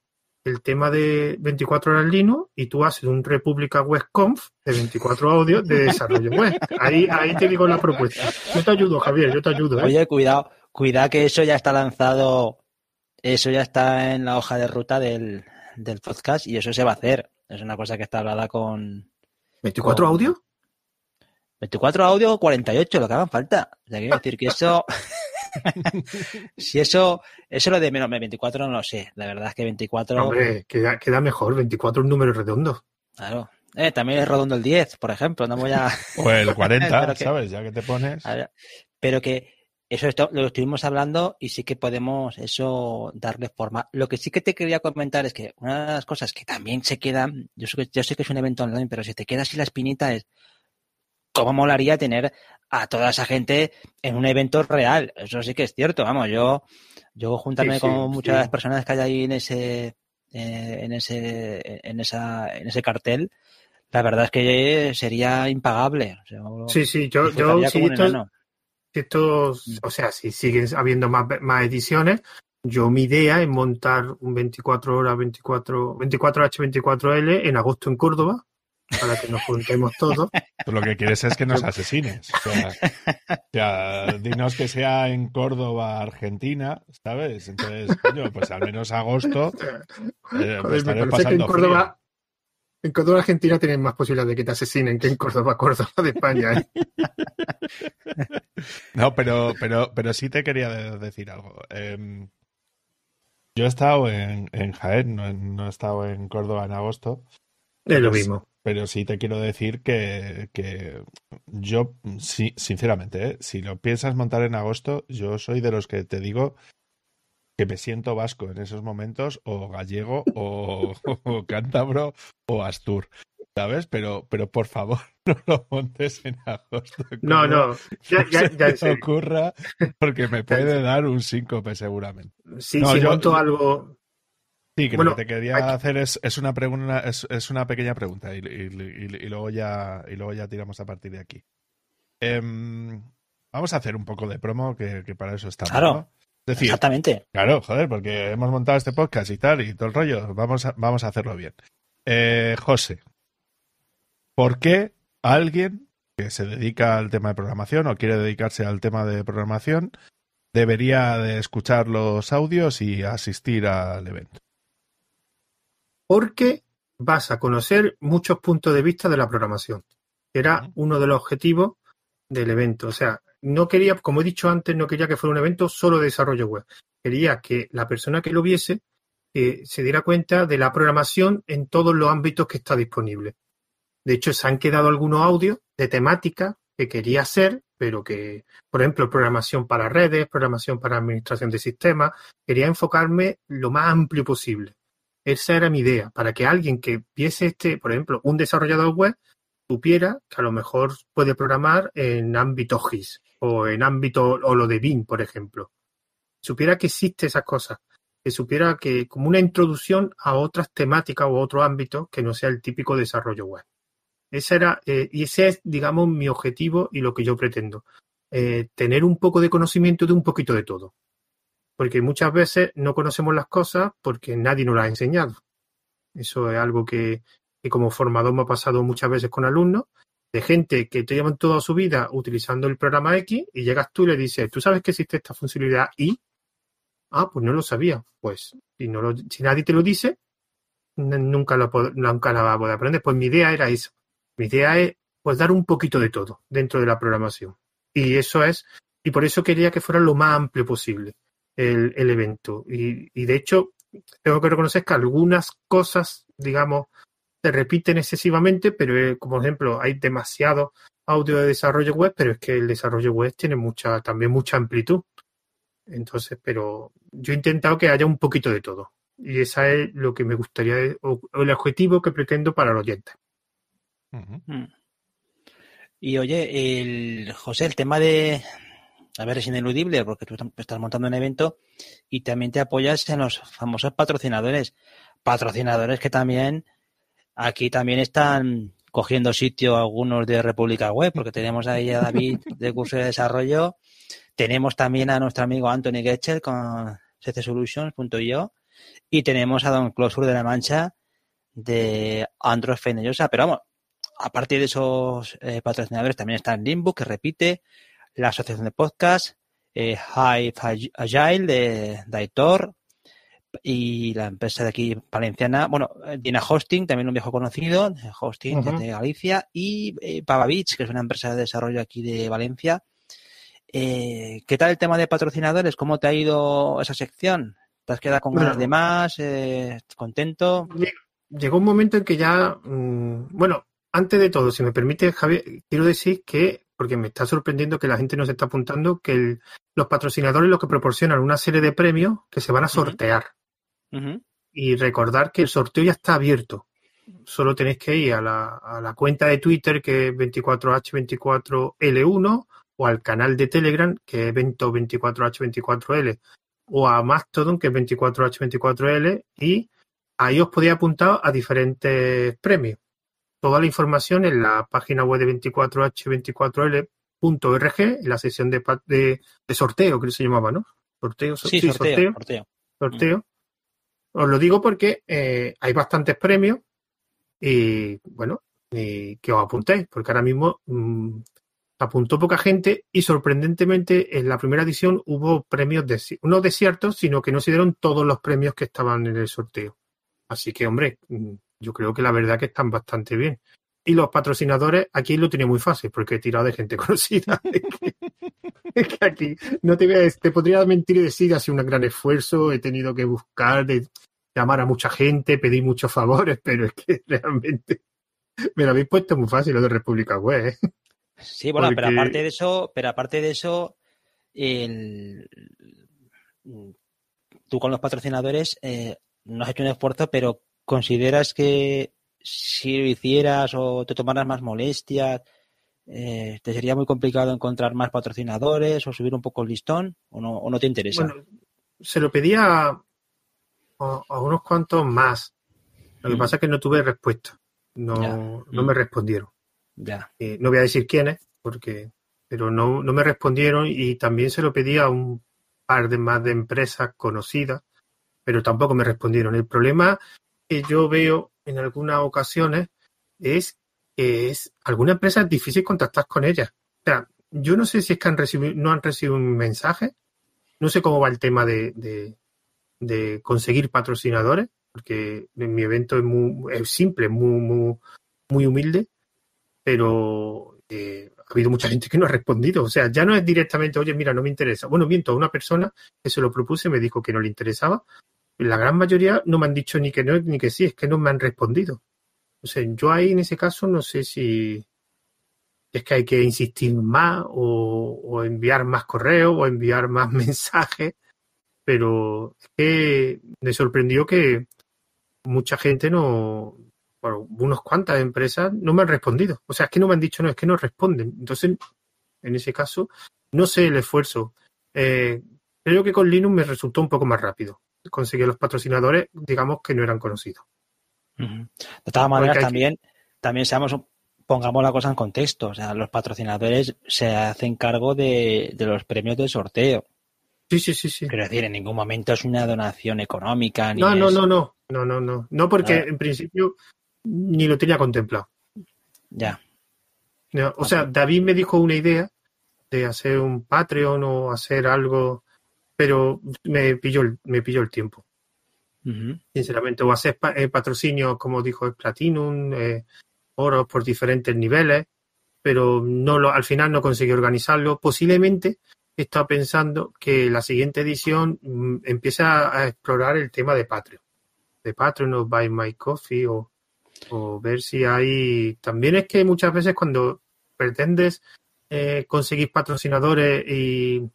el tema de 24 horas Linux y tú haces un República Conf de 24 audios de desarrollo web. Ahí, ahí te digo la propuesta. Yo te ayudo, Javier, yo te ayudo. ¿eh? Oye, cuidado, cuidado que eso ya está lanzado, eso ya está en la hoja de ruta del, podcast y eso se va a hacer. Es una cosa que está hablada con... ¿24 audios? 24 audios o 48, lo que hagan falta. O sea, quiero decir que eso... <laughs> <laughs> si eso, eso lo de menos 24 no lo sé. La verdad es que 24. Hombre, queda, queda mejor. 24 es un número redondo. Claro. Eh, también es redondo el 10, por ejemplo. No voy a. <laughs> O el 40, <laughs> ¿sabes? Ya que te pones. pero que eso esto, lo estuvimos hablando y sí que podemos eso darle forma. Lo que sí que te quería comentar es que una de las cosas que también se quedan, yo sé que, yo sé que es un evento online, pero si te queda así la espinita es cómo molaría tener a toda esa gente en un evento real. Eso sí que es cierto, vamos, yo, yo juntarme con muchas personas que hay ahí en ese, eh, en ese, en esa, en ese cartel, La verdad es que sería impagable. O sea, sí, sí, yo, yo si esto, estos, o sea, si siguen habiendo más, más ediciones, yo mi idea es montar un 24 horas 24 24H24L en agosto en Córdoba para que nos juntemos todos. <laughs> Tú lo que quieres es que nos asesines. O sea, dinos que sea en Córdoba, Argentina, ¿sabes? Entonces, coño, pues al menos agosto. <laughs> Eh, pues en Córdoba, en Córdoba, Argentina, tienen más posibilidades de que te asesinen que en Córdoba, Córdoba de España. ¿eh? <laughs> No, pero, pero, pero sí te quería decir algo. Em, yo he estado en, Jaén, no, he estado en Córdoba en agosto. Es lo mismo. Pero sí te quiero decir que, que yo, sí, sinceramente, ¿eh? si lo piensas montar en agosto, yo soy de los que te digo que me siento vasco en esos momentos, o gallego, o, <laughs> cántabro, o astur. ¿Sabes? Pero, pero por favor, <laughs> no lo montes en agosto. No, no, ya, ya, ya ocurra, porque me <laughs> puede dar un síncope seguramente. Sí, si monto algo, Sí, que lo que te quería hacer es, es una pregunta, es, es, una pequeña pregunta y, y, y, luego ya, y luego ya tiramos a partir de aquí. Eh, vamos a hacer un poco de promo, que, que para eso estamos. Claro. Decir, exactamente. Claro, joder, porque hemos montado este podcast y tal, y todo el rollo. Vamos a, vamos a hacerlo bien. Eh, José, ¿por qué alguien que se dedica al tema de programación o quiere dedicarse al tema de programación debería de escuchar los audios y asistir al evento? Porque vas a conocer muchos puntos de vista de la programación. Era uno de los objetivos del evento. O sea, no quería, como he dicho antes, no quería que fuera un evento solo de desarrollo web. Quería que la persona que lo viese eh, se diera cuenta de la programación en todos los ámbitos que está disponible. De hecho, se han quedado algunos audios de temática que quería hacer, pero que, por ejemplo, programación para redes, programación para administración de sistemas, quería enfocarme lo más amplio posible. Esa era mi idea, para que alguien que viese este, por ejemplo, un desarrollador web, supiera que a lo mejor puede programar en ámbito GIS o en ámbito o lo de BIM, por ejemplo. Supiera que existe esas cosas, que supiera que como una introducción a otras temáticas o otro ámbito que no sea el típico desarrollo web. Ese era, eh, y ese es, digamos, mi objetivo y lo que yo pretendo. Eh, tener un poco de conocimiento de un poquito de todo porque muchas veces no conocemos las cosas porque nadie nos las ha enseñado. Eso es algo que, como formador me ha pasado muchas veces con alumnos, de gente que te llevan toda su vida utilizando el programa X y llegas tú y le dices, ¿tú sabes que existe esta funcionalidad Y? Ah, pues no lo sabía. Pues si, no si nadie te lo dice, nunca, lo, nunca la vas a poder aprender. Pues mi idea era eso. Mi idea es pues dar un poquito de todo dentro de la programación. Y eso es, y por eso quería que fuera lo más amplio posible el, el evento. Y, y, de hecho, tengo que reconocer que algunas cosas, digamos, se repiten excesivamente, pero eh, como ejemplo, hay demasiado audio de desarrollo web, pero es que el desarrollo web tiene mucha, también mucha amplitud. Entonces, pero yo he intentado que haya un poquito de todo. Y esa es lo que me gustaría, o, el objetivo que pretendo para el oyente. Mm. Y oye, el José, el tema de, a ver, es ineludible porque tú estás montando un evento y también te apoyas en los famosos patrocinadores. Patrocinadores que también aquí también están cogiendo sitio algunos de República Web, porque tenemos ahí a David de curso de desarrollo, tenemos también a nuestro amigo Anthony Getcher con ccsolutions.io y tenemos a Don Closure de la Mancha de Android Fenellosa. Pero vamos, aparte de esos eh, patrocinadores, también está Limbo, que repite, la asociación de podcast, eh, Hive Agile de Daitor y la empresa de aquí valenciana, bueno, Dina Hosting, también un viejo conocido, Hosting de Galicia, y eh, Pavavich, que es una empresa de desarrollo aquí de Valencia. Eh, ¿Qué tal el tema de patrocinadores? ¿Cómo te ha ido esa sección? ¿Te has quedado con ganas de más? Eh, ¿Contento? Llegó un momento en que ya, mm, bueno, antes de todo, si me permite, Javier, quiero decir que porque me está sorprendiendo que la gente nos está apuntando que los patrocinadores lo que proporcionan una serie de premios que se van a sortear. Y recordar que el sorteo ya está abierto. Solo tenéis que ir a la, cuenta de Twitter que es 24H24L1 o al canal de Telegram que es evento 24H24L o a Mastodon que es 24H24L y ahí os podéis apuntar a diferentes premios. Toda la información en la página web de 24h24l.org, en la sesión de, de, sorteo, que se llamaba, ¿no? Sorteo, sí, sorteo, sorteo. sorteo. Mm. Os lo digo porque eh, hay bastantes premios y, bueno, que os apuntéis, porque ahora mismo mm, apuntó poca gente y sorprendentemente en la primera edición hubo premios, de, no desiertos, sino que no se dieron todos los premios que estaban en el sorteo. Así que, hombre, mm, yo creo que la verdad que están bastante bien. Y los patrocinadores, aquí lo tenía muy fácil, porque he tirado de gente <laughs> conocida. es, que, aquí no te, voy te podría mentir y decir, ha sido un gran esfuerzo, he tenido que buscar, de, llamar a mucha gente, pedir muchos favores, <laughs> pero es que realmente me lo habéis puesto muy fácil lo de República Web. ¿eh? Sí, bueno, pero aparte de eso, pero aparte de eso, tú con los patrocinadores eh, no has hecho un esfuerzo, pero consideras que si lo hicieras o te tomaras más molestias, eh, ¿te sería muy complicado encontrar más patrocinadores o subir un poco el listón o no, o no te interesa? Bueno, se lo pedía a, unos cuantos más. Lo que mm. pasa es que no tuve respuesta. No, no me respondieron. Ya. Eh, no voy a decir quiénes, porque, pero no, no me respondieron y también se lo pedí a un par de más de empresas conocidas, pero tampoco me respondieron. El problema que yo veo en algunas ocasiones es que es alguna empresa es difícil contactar con ellas. O sea, yo no sé si es que han recibido, no han recibido un mensaje, no sé cómo va el tema de, de, de conseguir patrocinadores, porque mi evento es muy es simple, muy, muy, muy humilde, pero eh, ha habido mucha gente que no ha respondido. O sea, ya no es directamente, oye, mira, no me interesa. Bueno, miento, a una persona que se lo propuse me dijo que no le interesaba. La gran mayoría no me han dicho ni que no ni que sí, es que no me han respondido. O sea, yo ahí en ese caso no sé si es que hay que insistir más o, enviar más correos o enviar más <laughs> mensajes, pero es que me sorprendió que mucha gente no, bueno, unas cuantas empresas no me han respondido. O sea, es que no me han dicho no, es que no responden. Entonces, en ese caso, no sé el esfuerzo. Eh, creo que con Linux me resultó un poco más rápido. Conseguir los patrocinadores, digamos que no eran conocidos. De todas maneras, también, también seamos, pongamos la cosa en contexto. O sea, los patrocinadores se hacen cargo de, de los premios de sorteo. Sí, sí, sí, sí. Pero decir, en ningún momento es una donación económica. no, no, no, no, no, no, no. No, porque en principio ni lo tenía contemplado. Ya. o sea, David me dijo una idea de hacer un Patreon o hacer algo, pero me pilló el, me pilló el tiempo. Sinceramente, o hacer eh, patrocinio, como dijo el Platinum, eh, oro por diferentes niveles, pero no lo, al final no conseguí organizarlo. Posiblemente estado pensando que la siguiente edición mm, empieza a explorar el tema de Patreon. De Patreon o Buy My Coffee o o ver si hay... También es que muchas veces cuando pretendes eh, conseguir patrocinadores y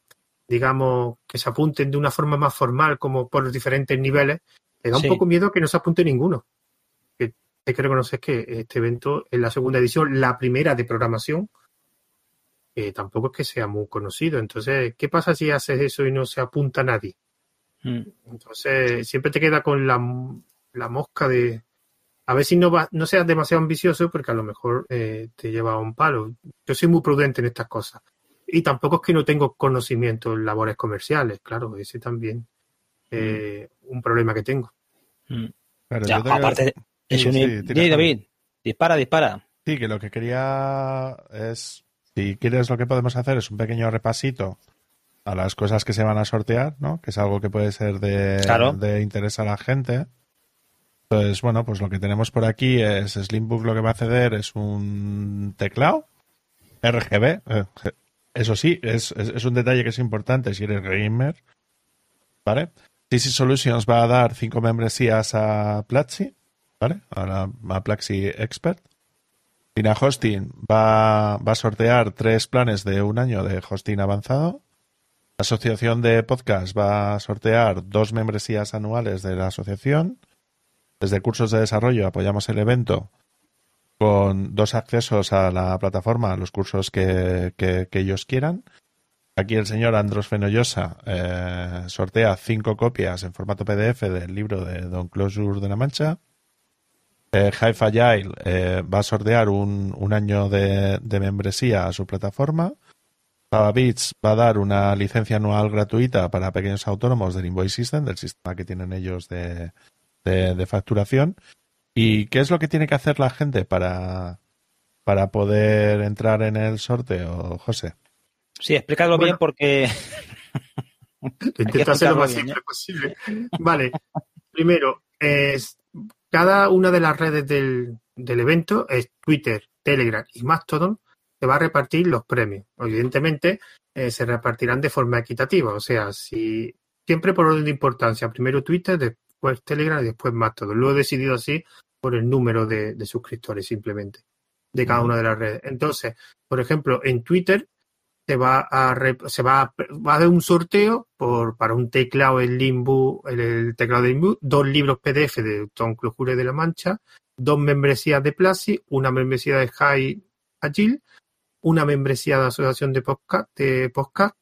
digamos que se apunten de una forma más formal como por los diferentes niveles, te da un poco miedo que no se apunte ninguno. Que hay que reconocer que este evento es la segunda edición, la primera de programación, tampoco es que sea muy conocido. Entonces, ¿qué pasa si haces eso y no se apunta nadie? Mm. Entonces, siempre te queda con la, la mosca de, a ver si no, va, no seas demasiado ambicioso porque a lo mejor eh, te lleva a un palo. Yo soy muy prudente en estas cosas. Y tampoco es que no tengo conocimiento en labores comerciales, claro, ese también es mm. un problema que tengo. Mm. aparte, es un... David, dispara, dispara. Sí, que lo que quería es, si quieres lo que podemos hacer es un pequeño repasito a las cosas que se van a sortear, ¿no? Que es algo que puede ser de, de interés a la gente. Entonces, bueno, pues lo que tenemos por aquí es Slimbook lo que va a ceder es un teclado RGB. Eh, eso sí, es, un detalle que es importante si eres gamer. ¿Vale? CC Solutions va a dar cinco membresías a Platzi, ¿vale? A, a Platzi Expert. Tina Hosting va, va a sortear tres planes de un año de hosting avanzado. La asociación de podcast va a sortear dos membresías anuales de la asociación. Desde Cursos de Desarrollo apoyamos el evento con dos accesos a la plataforma, a los cursos que, ellos quieran. Aquí el señor Andros Fenollosa eh, sortea cinco copias en formato PDF del libro de Don Closure de la Mancha. eh, Agile eh, va a sortear un, un año de, de, membresía a su plataforma. Pavabits va a dar una licencia anual gratuita para pequeños autónomos del Invoice System, del sistema que tienen ellos de, de facturación. ¿Y qué es lo que tiene que hacer la gente para, para poder entrar en el sorteo, José? Sí, explícalo bueno, bien porque... <laughs> <laughs> Intenta hacer lo más bien, simple ¿eh? posible. Vale, primero, es, cada una de las redes del, del evento es Twitter, Telegram y Mastodon, se va a repartir los premios. Evidentemente, eh, se repartirán de forma equitativa, o sea, si siempre por orden de importancia, primero Twitter, después Telegram y después Mastodon. Lo he decidido así por el número de, de suscriptores simplemente de cada una de las redes. Entonces, por ejemplo, en Twitter se va a se va a, va a hacer un sorteo por para un teclado el Limbo, el, el teclado de Limbo, dos libros PDF de Tom Clojure de la Mancha, dos membresías de Plasi, una membresía de High Agile, una membresía de Asociación de Podcast, de podcast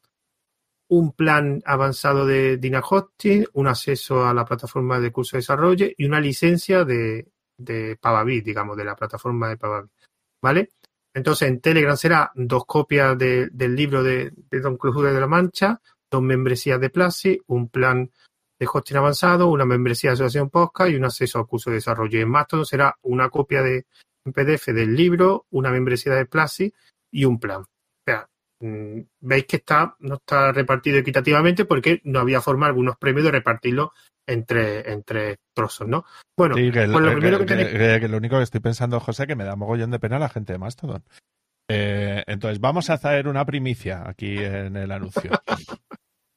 un plan avanzado de Dina Hosting, un acceso a la plataforma de curso de desarrollo y una licencia de, de Pavabit, digamos, de la plataforma de Pavabit. ¿Vale? Entonces en Telegram será dos copias de, del libro de, de Don Cruz de la Mancha, dos membresías de Plasi, un plan de hosting avanzado, una membresía de asociación podcast y un acceso al curso de desarrollo. En Mastodon será una copia de en PDF del libro, una membresía de Plasi y un plan. Mmm, veis que está no está repartido equitativamente porque no había forma algunos premios de repartirlo entre, entre trozos, ¿no? Bueno, sí, que, pues lo primero que, que, tenéis... que, que, lo único que estoy pensando, José, que me da mogollón de pena la gente de Mastodon. Eh, entonces, vamos a hacer una primicia aquí en el anuncio. <laughs>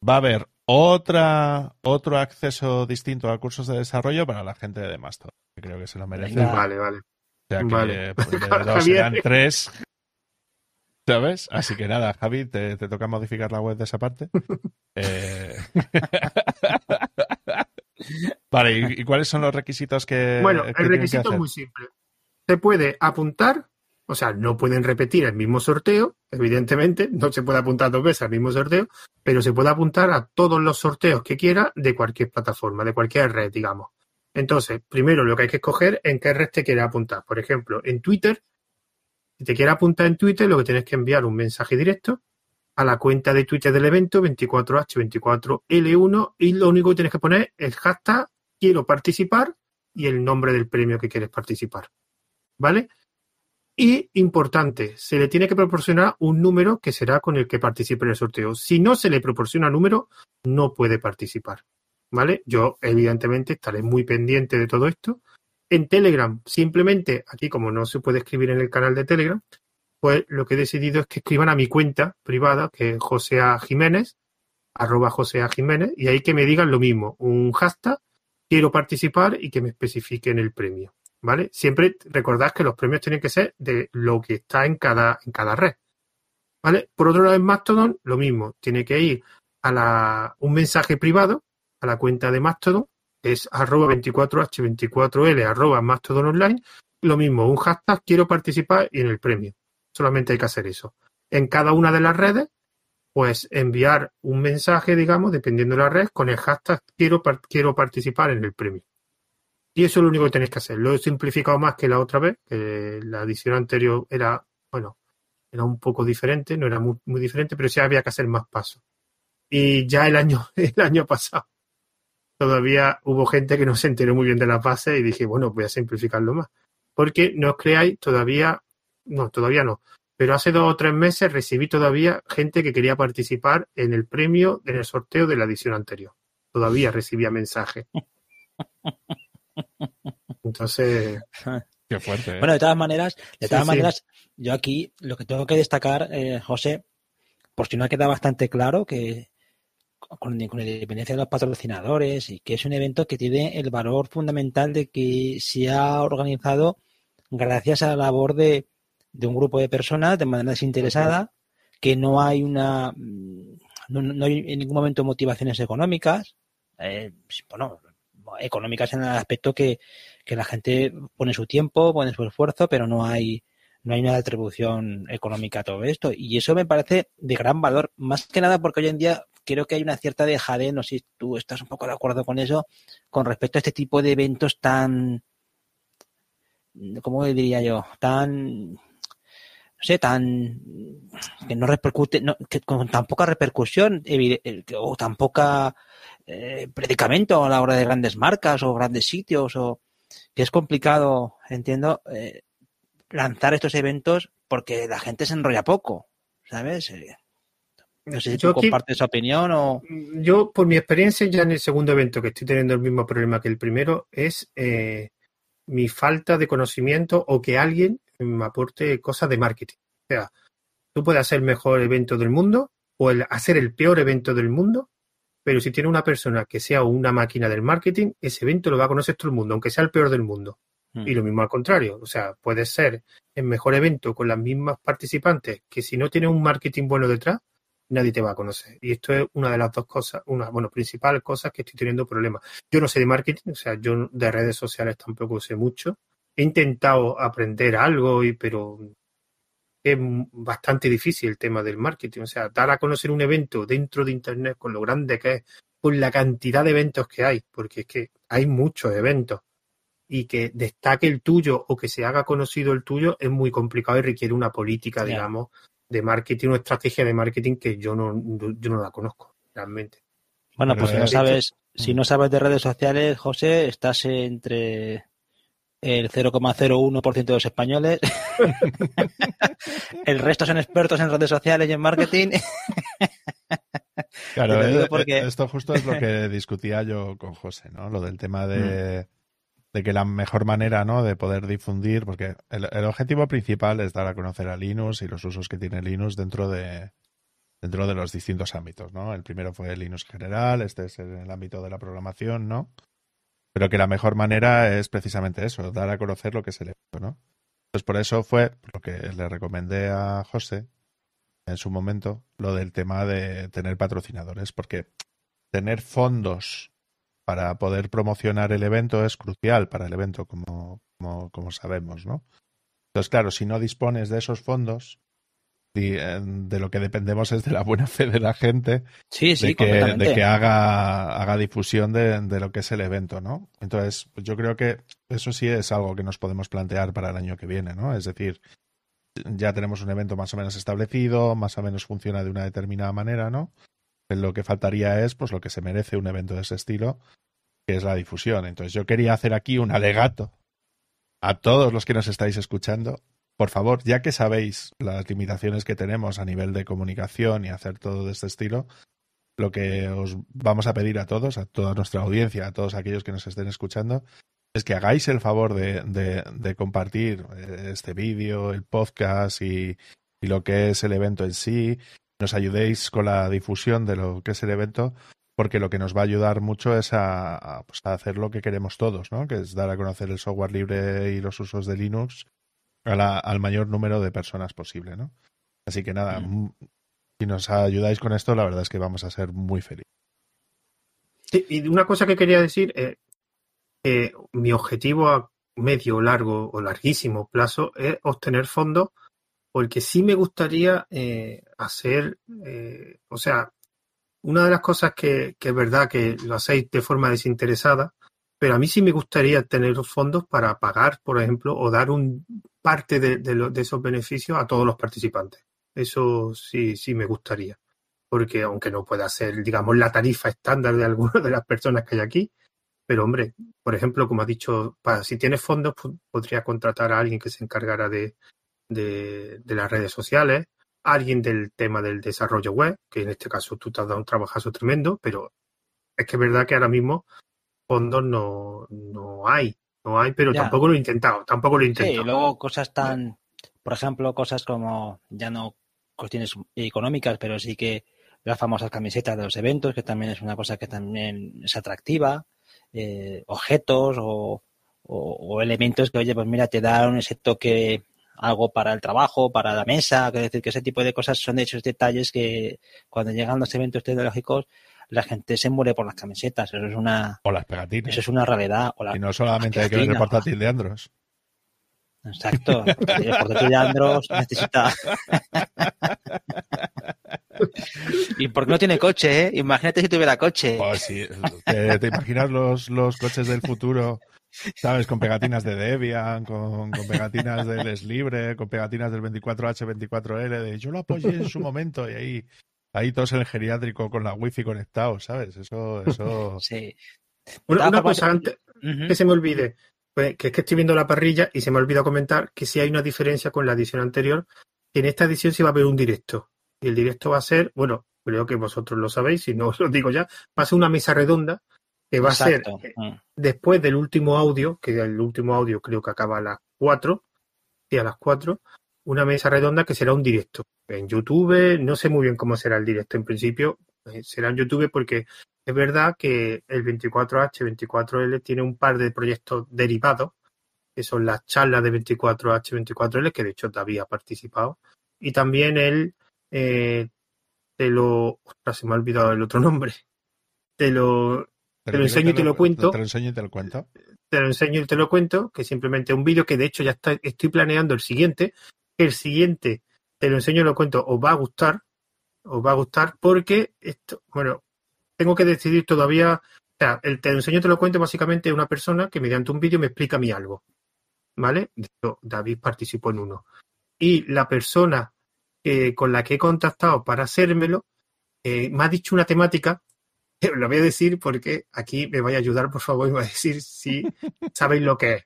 Va a haber otra, otro acceso distinto a cursos de desarrollo para la gente de Mastodon, que creo que se lo merece. Vale, vale. O sea que Vale. pues, de <laughs> dos serán tres. ¿Sabes? Así que nada, Javi, te, te toca modificar la web de esa parte. <laughs> eh... <laughs> Vale, ¿y, ¿y, cuáles son los requisitos que. Bueno, que el requisito es muy simple. Se puede apuntar, o sea, no pueden repetir el mismo sorteo, evidentemente, no se puede apuntar dos veces al mismo sorteo, pero se puede apuntar a todos los sorteos que quiera de cualquier plataforma, de cualquier red, digamos. Entonces, primero lo que hay que escoger en qué red te quieres apuntar. Por ejemplo, en Twitter, si te quieres apuntar en Twitter, lo que tienes que enviar un mensaje directo a la cuenta de Twitter del evento 24H24L1 y lo único que tienes que poner es hashtag quiero participar y el nombre del premio que quieres participar. ¿Vale? Y importante, se le tiene que proporcionar un número que será con el que participe en el sorteo. Si no se le proporciona número, no puede participar. ¿Vale? Yo, evidentemente, estaré muy pendiente de todo esto. En Telegram, simplemente, aquí como no se puede escribir en el canal de Telegram, pues lo que he decidido es que escriban a mi cuenta privada, que es Josea Jiménez, arroba Josea Jiménez, y ahí que me digan lo mismo, un hashtag, quiero participar y que me especifiquen el premio. ¿Vale? Siempre recordad que los premios tienen que ser de lo que está en cada, en cada red. ¿Vale? Por otro lado, en Mastodon, lo mismo, tiene que ir a la, un mensaje privado a la cuenta de Mastodon, es arroba 24h24l arroba Mastodon online, lo mismo, un hashtag, quiero participar y en el premio solamente hay que hacer eso. En cada una de las redes, pues enviar un mensaje, digamos, dependiendo de la red, con el hashtag quiero, quiero participar en el premio. Y eso es lo único que tenéis que hacer. Lo he simplificado más que la otra vez, que la edición anterior era, bueno, era un poco diferente, no era muy, muy diferente, pero sí había que hacer más pasos. Y ya el año, <laughs> el año pasado, todavía hubo gente que no se enteró muy bien de la base y dije, bueno, voy a simplificarlo más. Porque no os creáis, todavía no, todavía no. Pero hace dos o tres meses recibí todavía gente que quería participar en el premio, en el sorteo de la edición anterior. Todavía recibía mensajes. <laughs> Entonces. Qué fuerte. ¿eh? Bueno, de todas maneras, de todas sí. maneras, yo aquí lo que tengo que destacar, eh, José, por si no ha quedado bastante claro, que con, con independencia de los patrocinadores y que es un evento que tiene el valor fundamental de que se ha organizado gracias a la labor de, de un grupo de personas de manera desinteresada, que no hay una no, no hay en ningún momento motivaciones económicas, eh, bueno, económicas en el aspecto que, que la gente pone su tiempo, pone su esfuerzo, pero no hay no hay una atribución económica a todo esto. Y eso me parece de gran valor, más que nada porque hoy en día creo que hay una cierta dejadez, no sé si tú estás un poco de acuerdo con eso, con respecto a este tipo de eventos tan ¿cómo diría yo? Tan, no sé, tan, que no repercute, que con tan poca repercusión o tan poca eh, predicamento a la hora de grandes marcas o grandes sitios o que es complicado, entiendo, eh, lanzar estos eventos porque la gente se enrolla poco, ¿sabes? Eh, no sé si tú compartes esa opinión o... Yo, por mi experiencia ya en el segundo evento, que estoy teniendo el mismo problema que el primero, es eh, mi falta de conocimiento o que alguien me aporte cosas de marketing. O sea, tú puedes hacer el mejor evento del mundo o el, hacer el peor evento del mundo, pero si tiene una persona que sea una máquina del marketing, ese evento lo va a conocer todo el mundo, aunque sea el peor del mundo. Y lo mismo al contrario, o sea, puede ser el mejor evento con las mismas participantes que si no tiene un marketing bueno detrás, nadie te va a conocer. Y esto es una de las dos cosas, una, bueno, principales cosas que estoy teniendo problemas. Yo no sé de marketing, o sea, yo de redes sociales tampoco sé mucho. He intentado aprender algo, y, pero es bastante difícil el tema del marketing. O sea, dar a conocer un evento dentro de Internet con lo grande que es, con la cantidad de eventos que hay, porque es que hay muchos eventos y que destaque el tuyo o que se haga conocido el tuyo es muy complicado y requiere una política, digamos, de marketing, una estrategia de marketing que yo no, yo no la conozco realmente. Bueno, pues si no sabes, si no sabes de redes sociales, José, estás entre el 0,01% de los españoles. <laughs> el resto son expertos en redes sociales y en marketing. Claro, eh, porque... esto justo es lo que discutía yo con José, ¿no? Lo del tema de, <laughs> mm de que la mejor manera ¿no? de poder difundir, porque el, objetivo principal es dar a conocer a Linux y los usos que tiene Linux dentro de, dentro de los distintos ámbitos, ¿no? El primero fue Linux general, este es en el ámbito de la programación, ¿no? Pero que la mejor manera es precisamente eso, dar a conocer lo que es el evento, ¿no? Pues por eso fue lo que le recomendé a José en su momento, lo del tema de tener patrocinadores, porque tener fondos para poder promocionar el evento es crucial para el evento, como, como, sabemos, ¿no? Entonces, claro, si no dispones de esos fondos, eh, de lo que dependemos es de la buena <laughs> fe de la gente sí, sí, de, que, de que haga, haga difusión de, de, lo que es el evento, ¿no? Entonces, pues yo creo que eso sí es algo que nos podemos plantear para el año que viene, ¿no? Es decir, ya tenemos un evento más o menos establecido, más o menos funciona de una determinada manera, ¿no? Lo que faltaría es pues lo que se merece un evento de ese estilo, que es la difusión. Entonces yo quería hacer aquí un alegato a todos los que nos estáis escuchando. Por favor, ya que sabéis las limitaciones que tenemos a nivel de comunicación y hacer todo de este estilo, lo que os vamos a pedir a todos, a toda nuestra audiencia, a todos aquellos que nos estén escuchando, es que hagáis el favor de, de, compartir eh, este vídeo, el podcast y, y, lo que es el evento en sí, nos ayudéis con la difusión de lo que es el evento, porque lo que nos va a ayudar mucho es a, pues, hacer lo que queremos todos, ¿no? que es dar a conocer el software libre y los usos de Linux al mayor número de personas posible. ¿no? Así que nada, mm. si nos ayudáis con esto, la verdad es que vamos a ser muy felices. Sí, y una cosa que quería decir, eh, mi objetivo a medio, largo o larguísimo plazo es obtener fondos porque sí me gustaría eh, hacer, eh, o sea, una de las cosas que, es verdad que lo hacéis de forma desinteresada, pero a mí sí me gustaría tener los fondos para pagar, por ejemplo, o dar un parte de, de, esos beneficios a todos los participantes. Eso sí, sí me gustaría. Porque aunque no pueda ser, digamos, la tarifa estándar de algunas de las personas que hay aquí, pero hombre, por ejemplo, como ha dicho, para, si tienes fondos, podría contratar a alguien que se encargara de, de, las redes sociales, alguien del tema del desarrollo web, que en este caso tú te has dado un trabajazo tremendo, pero es que es verdad que ahora mismo fondos no, no hay, no hay, pero tampoco lo he intentado, tampoco lo he intentado. Sí, luego cosas tan, por ejemplo, cosas como ya no cuestiones económicas, pero sí que las famosas camisetas de los eventos, que también es una cosa que también es atractiva, eh, objetos o, o, elementos que, oye, pues mira, te dan ese toque algo para el trabajo, para la mesa, que decir que ese tipo de cosas son de esos detalles que cuando llegan los eventos tecnológicos la gente se muere por las camisetas, eso es una o las pegatinas. Eso es una realidad. y no solamente hay que ver el portátil de Andros. Exacto, el portátil de Andros necesita <laughs> ¿Y por qué no tiene coche, eh? Imagínate si tuviera coche. Pues sí, ¿te, te imaginas los, los coches del futuro? ¿Sabes? Con pegatinas de Debian, con, con pegatinas del Libre, con pegatinas del 24H, 24L, de yo lo apoyé en su momento y ahí, ahí todos en el geriátrico con la wifi conectado, ¿sabes? Eso, eso. Sí. Una, cosa antes que se me olvide, pues, que es que estoy viendo la parrilla y se me olvidó comentar que sí hay una diferencia con la edición anterior, que en esta edición sí va a haber un directo. Y el directo va a ser, bueno, creo que vosotros lo sabéis, si no os lo digo ya, va a ser una mesa redonda que va Exacto. a ser Mm. después del último audio, que el último audio creo que acaba a las 4, sí, a las 4, una mesa redonda que será un directo. En YouTube, no sé muy bien cómo será el directo en principio, eh, será en YouTube porque es verdad que el 24H, 24L tiene un par de proyectos derivados, que son las charlas de 24H, 24L, que de hecho David ha participado, y también el, eh, te lo, ostras, se me ha olvidado el otro <laughs> nombre, te lo, Te lo enseño y te lo cuento. Te lo enseño y te lo cuento. te lo enseño y te lo cuento, que es simplemente un vídeo que de hecho ya está, estoy planeando el siguiente. El siguiente, te lo enseño y lo cuento, os va a gustar, os va a gustar porque esto, bueno, tengo que decidir todavía, o sea, el te lo enseño y te lo cuento básicamente es una persona que mediante un vídeo me explica a mí algo, ¿vale? De hecho, David participó en uno. Y la persona que, con la que he contactado para hacérmelo, eh, me ha dicho una temática lo voy a decir porque aquí me vais a ayudar, por favor, y me va a decir si sabéis lo que es.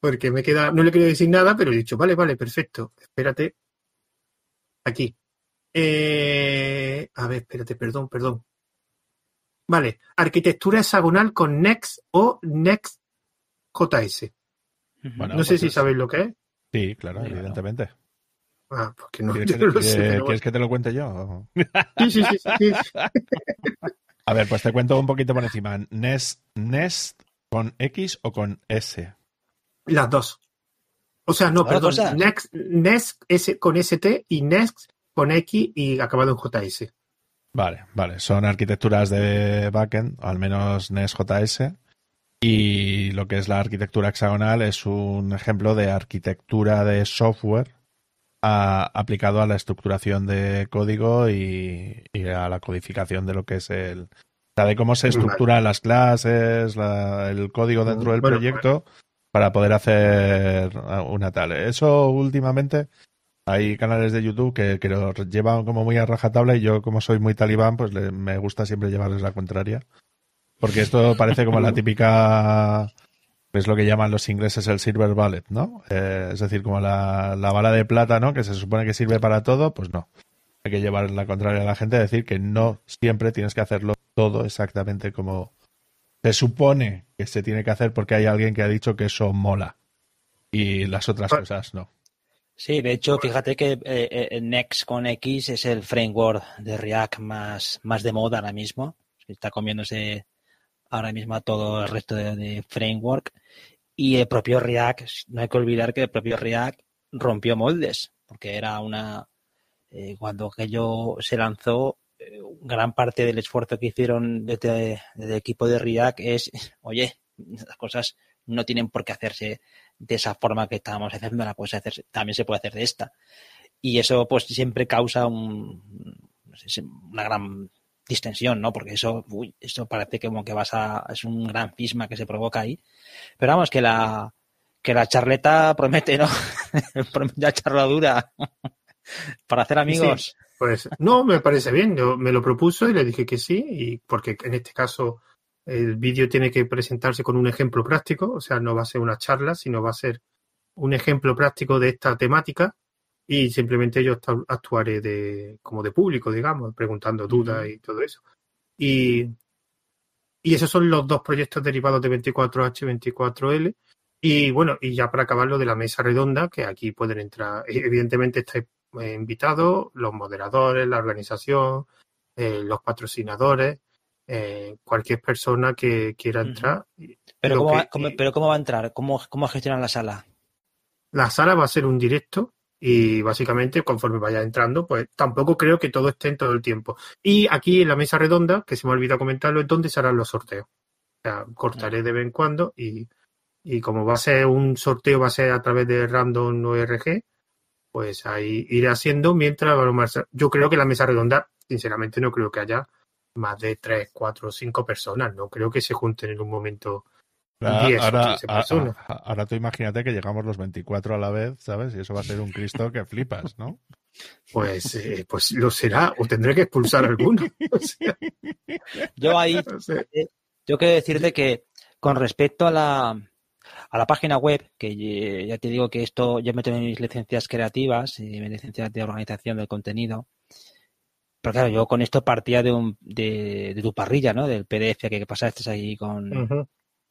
Porque me queda, no le quiero decir nada, pero he dicho, vale, vale, perfecto, espérate. Aquí. Eh, a ver, espérate, perdón, perdón. Vale, arquitectura hexagonal con Next o Next JS. Bueno, no sé pues si es- sabéis lo que es. Sí, claro, Claro. evidentemente. Ah, porque no, ¿Quieres, que, no sé, pero ¿quieres que te lo cuente yo? bueno. Sí, sí, sí, sí, sí. <laughs> A ver, pues te cuento un poquito por encima. Nest, Nest con X o con S. Las dos. O sea, no, perdón. cosas. Next, Next S con ST y Next con X y acabado en JS. Vale, vale. Son arquitecturas de backend, al menos NestJS. Y lo que es la arquitectura hexagonal es un ejemplo de arquitectura de software a- aplicado a la estructuración de código y, y a la codificación de lo que es el. O sea, de cómo se estructuran las clases, la- el código dentro del Bueno, proyecto para poder hacer una tal. Eso últimamente hay canales de YouTube que, que lo llevan como muy a rajatabla y yo como soy muy talibán pues le- me gusta siempre llevarles la contraria. Porque esto parece como la <laughs> típica, es lo que llaman los ingleses el silver bullet, ¿no? Eh, es decir, como la, la bala de plata, ¿no? Que se supone que sirve para todo, pues no. Hay que llevar la contraria a la gente, decir que no siempre tienes que hacerlo todo exactamente como se supone que se tiene que hacer porque hay alguien que ha dicho que eso mola. Y las otras Ah. cosas no. Sí, de hecho, fíjate que eh, eh, Next con X es el framework de React más, más de moda ahora mismo. Está comiéndose ahora mismo todo el resto de, framework. Y el propio React, no hay que olvidar que el propio React rompió moldes, porque era una. eh, cuando aquello se lanzó, eh, gran parte del esfuerzo que hicieron desde, el equipo de React es: oye, las cosas no tienen por qué hacerse de esa forma que estábamos haciendo, la puedes hacer, también se puede hacer de esta. Y eso pues siempre causa un, una gran distensión, ¿no? Porque eso, uy, eso parece como que vas a, es un gran cisma que se provoca ahí. Pero vamos, que la, que la charleta promete, ¿no? <laughs> promete la charladura <laughs> para hacer amigos. Pues no, me parece bien. Yo me lo propuso y le dije que sí, y porque en este caso el vídeo tiene que presentarse con un ejemplo práctico, o sea, no va a ser una charla, sino va a ser un ejemplo práctico de esta temática y simplemente yo actu- actuaré de como de público, digamos, preguntando dudas y todo eso. Y, y esos son los dos proyectos derivados de 24H, 24L. Y bueno, y ya para acabar lo de la mesa redonda, que aquí pueden entrar, evidentemente estáis eh, invitados, los moderadores, la organización, eh, los patrocinadores, eh, cualquier persona que quiera entrar. Pero ¿cómo, que- va, cómo- pero ¿cómo va a entrar? ¿Cómo, cómo gestionan la sala? La sala va a ser un directo y básicamente conforme vaya entrando, pues tampoco creo que todo esté en todo el tiempo. Y aquí en la mesa redonda, que se me ha olvidado comentarlo, es donde se harán los sorteos. O sea, cortaré de vez en cuando y, y como va a ser un sorteo, va a ser a través de Random ORG, pues ahí iré haciendo mientras yo creo que la mesa redonda, sinceramente no creo que haya más de tres, cuatro o cinco personas, no creo que se junten en un momento ahora, ahora, ahora, tú imagínate que llegamos los 24 a la vez, ¿sabes? Y eso va a ser un Cristo que flipas, ¿no? Pues, eh, pues lo será, o tendré que expulsar a alguno. <laughs> yo ahí, eh, yo quiero decirte que con respecto a la, a la página web, que ya te digo que esto, yo meto mis licencias creativas y mis licencias de organización del contenido, pero claro, yo con esto partía de, un, de, tu parrilla, ¿no? Del PDF que pasaste ahí con,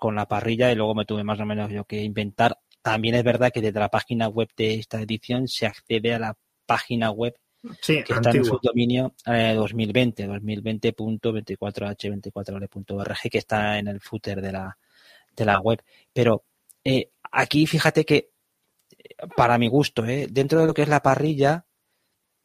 con la parrilla y luego me tuve más o menos yo que inventar. También es verdad que desde la página web de esta edición se accede a la página web que está en su dominio eh, 2020, 2020.24h24l.org, que está en el footer de la, de la web. Pero eh, aquí fíjate que, para mi gusto, eh, dentro de lo que es la parrilla,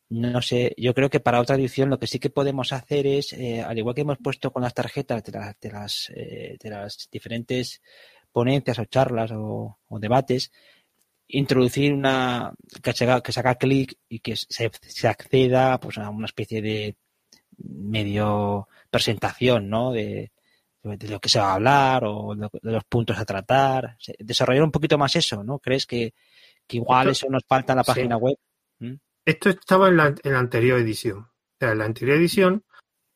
no sé, yo creo que para otra edición lo que sí que podemos hacer es, eh, al igual que hemos puesto con las tarjetas de, de las, eh, de las diferentes ponencias o charlas o, debates, introducir una que se haga, que se haga clic y que se, se, acceda pues, a una especie de medio presentación ¿no? de, de lo que se va a hablar o de, los puntos a tratar. Desarrollar un poquito más eso, ¿no? ¿Crees que, que igual eso nos falta en la página web? ¿Mm? Esto estaba en la, anterior edición. O sea, en la anterior edición,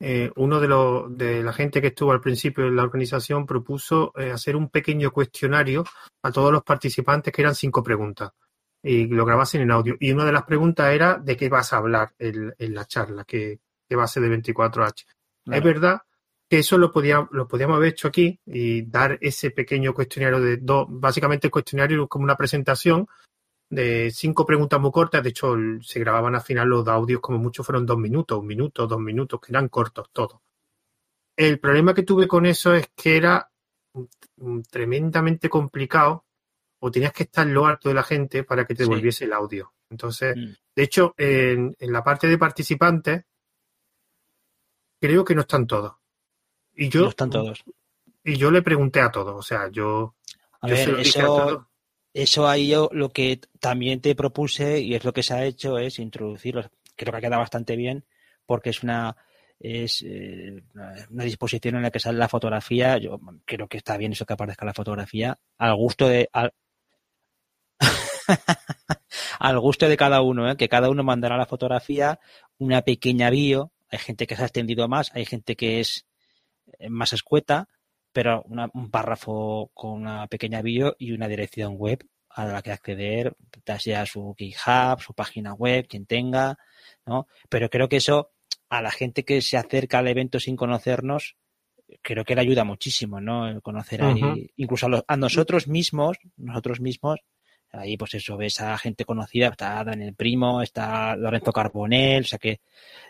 eh, uno de, los, de la gente que estuvo al principio en la organización propuso eh, hacer un pequeño cuestionario a todos los participantes, que eran cinco preguntas, y lo grabasen en audio. Y una de las preguntas era de qué vas a hablar en, la charla, que, va a ser de 24H. Es verdad que eso lo, podía, lo podíamos haber hecho aquí y dar ese pequeño cuestionario de dos, básicamente el cuestionario como una presentación de cinco preguntas muy cortas. De hecho, se grababan al final los audios como mucho fueron dos minutos, un minuto, dos minutos, que eran cortos todos. El problema que tuve con eso es que era tremendamente complicado o tenías que estar en lo alto de la gente para que te devolviese el audio. Entonces, mm. de hecho, en, la parte de participantes, creo que no están todos. Y yo, no están todos. Y yo le pregunté a todos, o sea, yo... A ver, eso, eso ahí yo lo que también te propuse y es lo que se ha hecho es introducirlos. Creo que ha quedado bastante bien porque es una es eh, una disposición en la que sale la fotografía. Yo creo que está bien eso que aparezca la fotografía al gusto de al, <laughs> al gusto de cada uno, ¿eh? que cada uno mandará la fotografía, una pequeña bio. Hay gente que se ha extendido más, hay gente que es más escueta pero un párrafo con una pequeña bio y una dirección web a la que acceder, ya sea su GitHub, su página web, quien tenga, ¿no? Pero creo que eso a la gente que se acerca al evento sin conocernos, creo que le ayuda muchísimo, ¿no? Conocer ahí, incluso a, nosotros mismos, nosotros mismos, ahí pues eso, ves a gente conocida, está Daniel Primo, está Lorenzo Carbonel, o sea que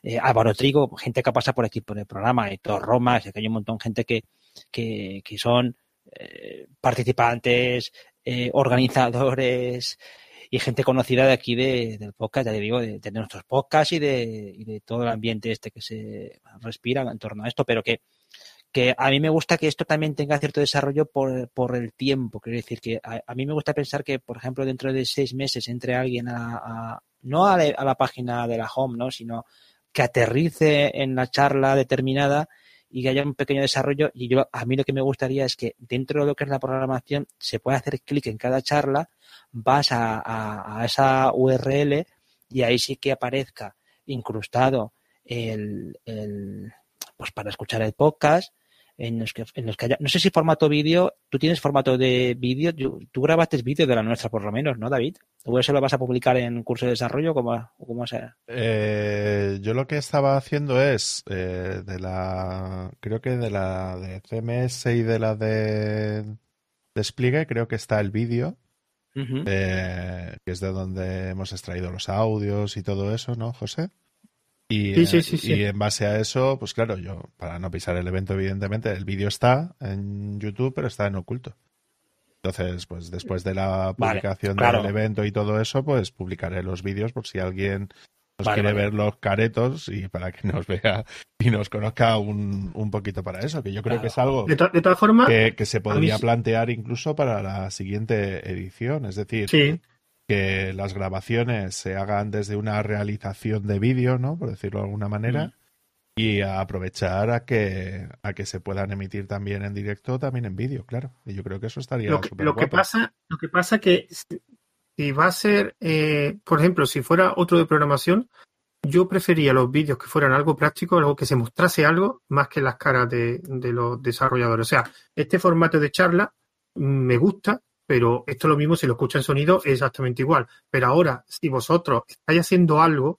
eh, Álvaro Trigo, gente que pasa por aquí por el programa, todo Roma, o sea que hay un montón de gente que, que, son eh, participantes, eh, organizadores y gente conocida de aquí de, del podcast, ya le digo, de, nuestros podcasts y de, y de todo el ambiente este que se respira en torno a esto, pero que, que a mí me gusta que esto también tenga cierto desarrollo por, por el tiempo. Quiero decir que a, mí me gusta pensar que, por ejemplo, dentro de seis meses entre alguien a, no a la, a la, página de la home, ¿no? sino que aterrice en la charla determinada y que haya un pequeño desarrollo. Y yo, a mí lo que me gustaría es que dentro de lo que es la programación se pueda hacer clic en cada charla, vas a, a, esa URL y ahí sí que aparezca incrustado el, el, pues para escuchar el podcast en los que, en los que haya, no sé si formato vídeo, tú tienes formato de vídeo, tú grabaste vídeo de la nuestra por lo menos, ¿no, David? ¿O eso lo vas a publicar en curso de desarrollo o cómo sea? Eh, yo lo que estaba haciendo es eh, de la, creo que de la de CMS y de la de despliegue, creo que está el vídeo. Eh, que es de donde hemos extraído los audios y todo eso, ¿no, José? Y, sí, sí, sí, y en base a eso, pues claro, yo, para no pisar el evento, evidentemente, el vídeo está en YouTube, pero está en oculto. Entonces, pues después de la publicación del evento y todo eso, pues publicaré los vídeos por si alguien nos quiere ver los caretos y para que nos vea y nos conozca un, un poquito para eso, que yo creo que es algo de, todas formas que, se podría plantear incluso para la siguiente edición. Es decir, que las grabaciones se hagan desde una realización de vídeo, ¿no? Por decirlo de alguna manera. Y a aprovechar a que, a que se puedan emitir también en directo, también en vídeo, claro. Y yo creo que eso estaría lo que, lo que pasa Lo que pasa que si va a ser, eh, por ejemplo, si fuera otro de programación, yo prefería los vídeos que fueran algo práctico, algo que se mostrase algo, más que las caras de, los desarrolladores. O sea, este formato de charla me gusta, pero esto lo mismo si lo escucha en sonido es exactamente igual. Pero ahora, si vosotros estáis haciendo algo,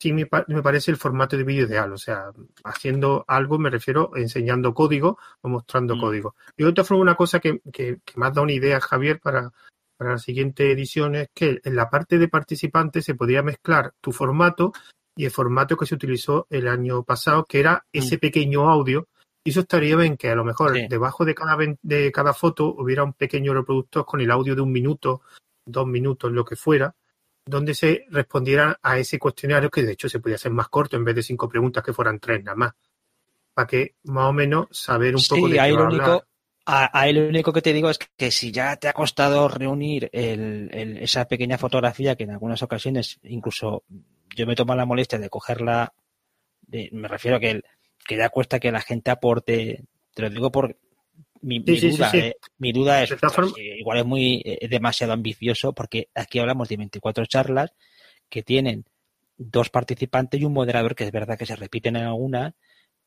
sí me, parece el formato de vídeo ideal. O sea, haciendo algo me refiero enseñando código o mostrando mm. código. Y otra forma, una cosa que, que, que me ha dado una idea, Javier, para, para la siguiente edición es que en la parte de participantes se podía mezclar tu formato y el formato que se utilizó el año pasado, que era ese mm. pequeño audio. Y eso estaría bien que a lo mejor debajo de cada, de cada foto hubiera un pequeño reproductor con el audio de un minuto, dos minutos, lo que fuera, donde se respondiera a ese cuestionario que de hecho se podía hacer más corto en vez de cinco preguntas que fueran tres nada más. Para que más o menos saber un poco de qué va Ahí lo único que te digo es que si ya te ha costado reunir esa pequeña fotografía que en algunas ocasiones incluso yo me tomo la molestia de cogerla, me refiero a que, que ya cuesta que la gente aporte, te lo digo por mi, duda, eh, mi duda es, igual es muy eh, demasiado ambicioso porque aquí hablamos de 24 charlas que tienen dos participantes y un moderador que es verdad que se repiten en algunas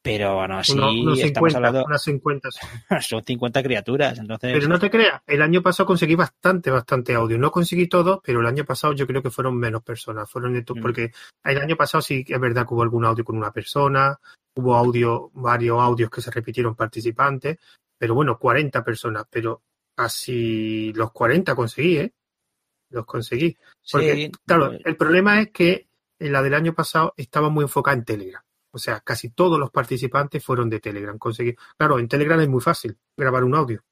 pero bueno, así estamos hablando. Unas 50 <laughs> son 50 criaturas, entonces. Pero no te creas, el año pasado conseguí bastante, bastante audio. No conseguí todo, pero el año pasado yo creo que fueron menos personas. Fueron mm. porque el año pasado sí es verdad que hubo algún audio con una persona, hubo audio, varios audios que se repitieron participantes, pero bueno, 40 personas, pero así los 40 conseguí, ¿eh? Los conseguí. Porque, claro, el problema es que la del año pasado estaba muy enfocada en Telegram. O sea, casi todos los participantes fueron de Telegram. Conseguí... Claro, en Telegram es muy fácil grabar un audio.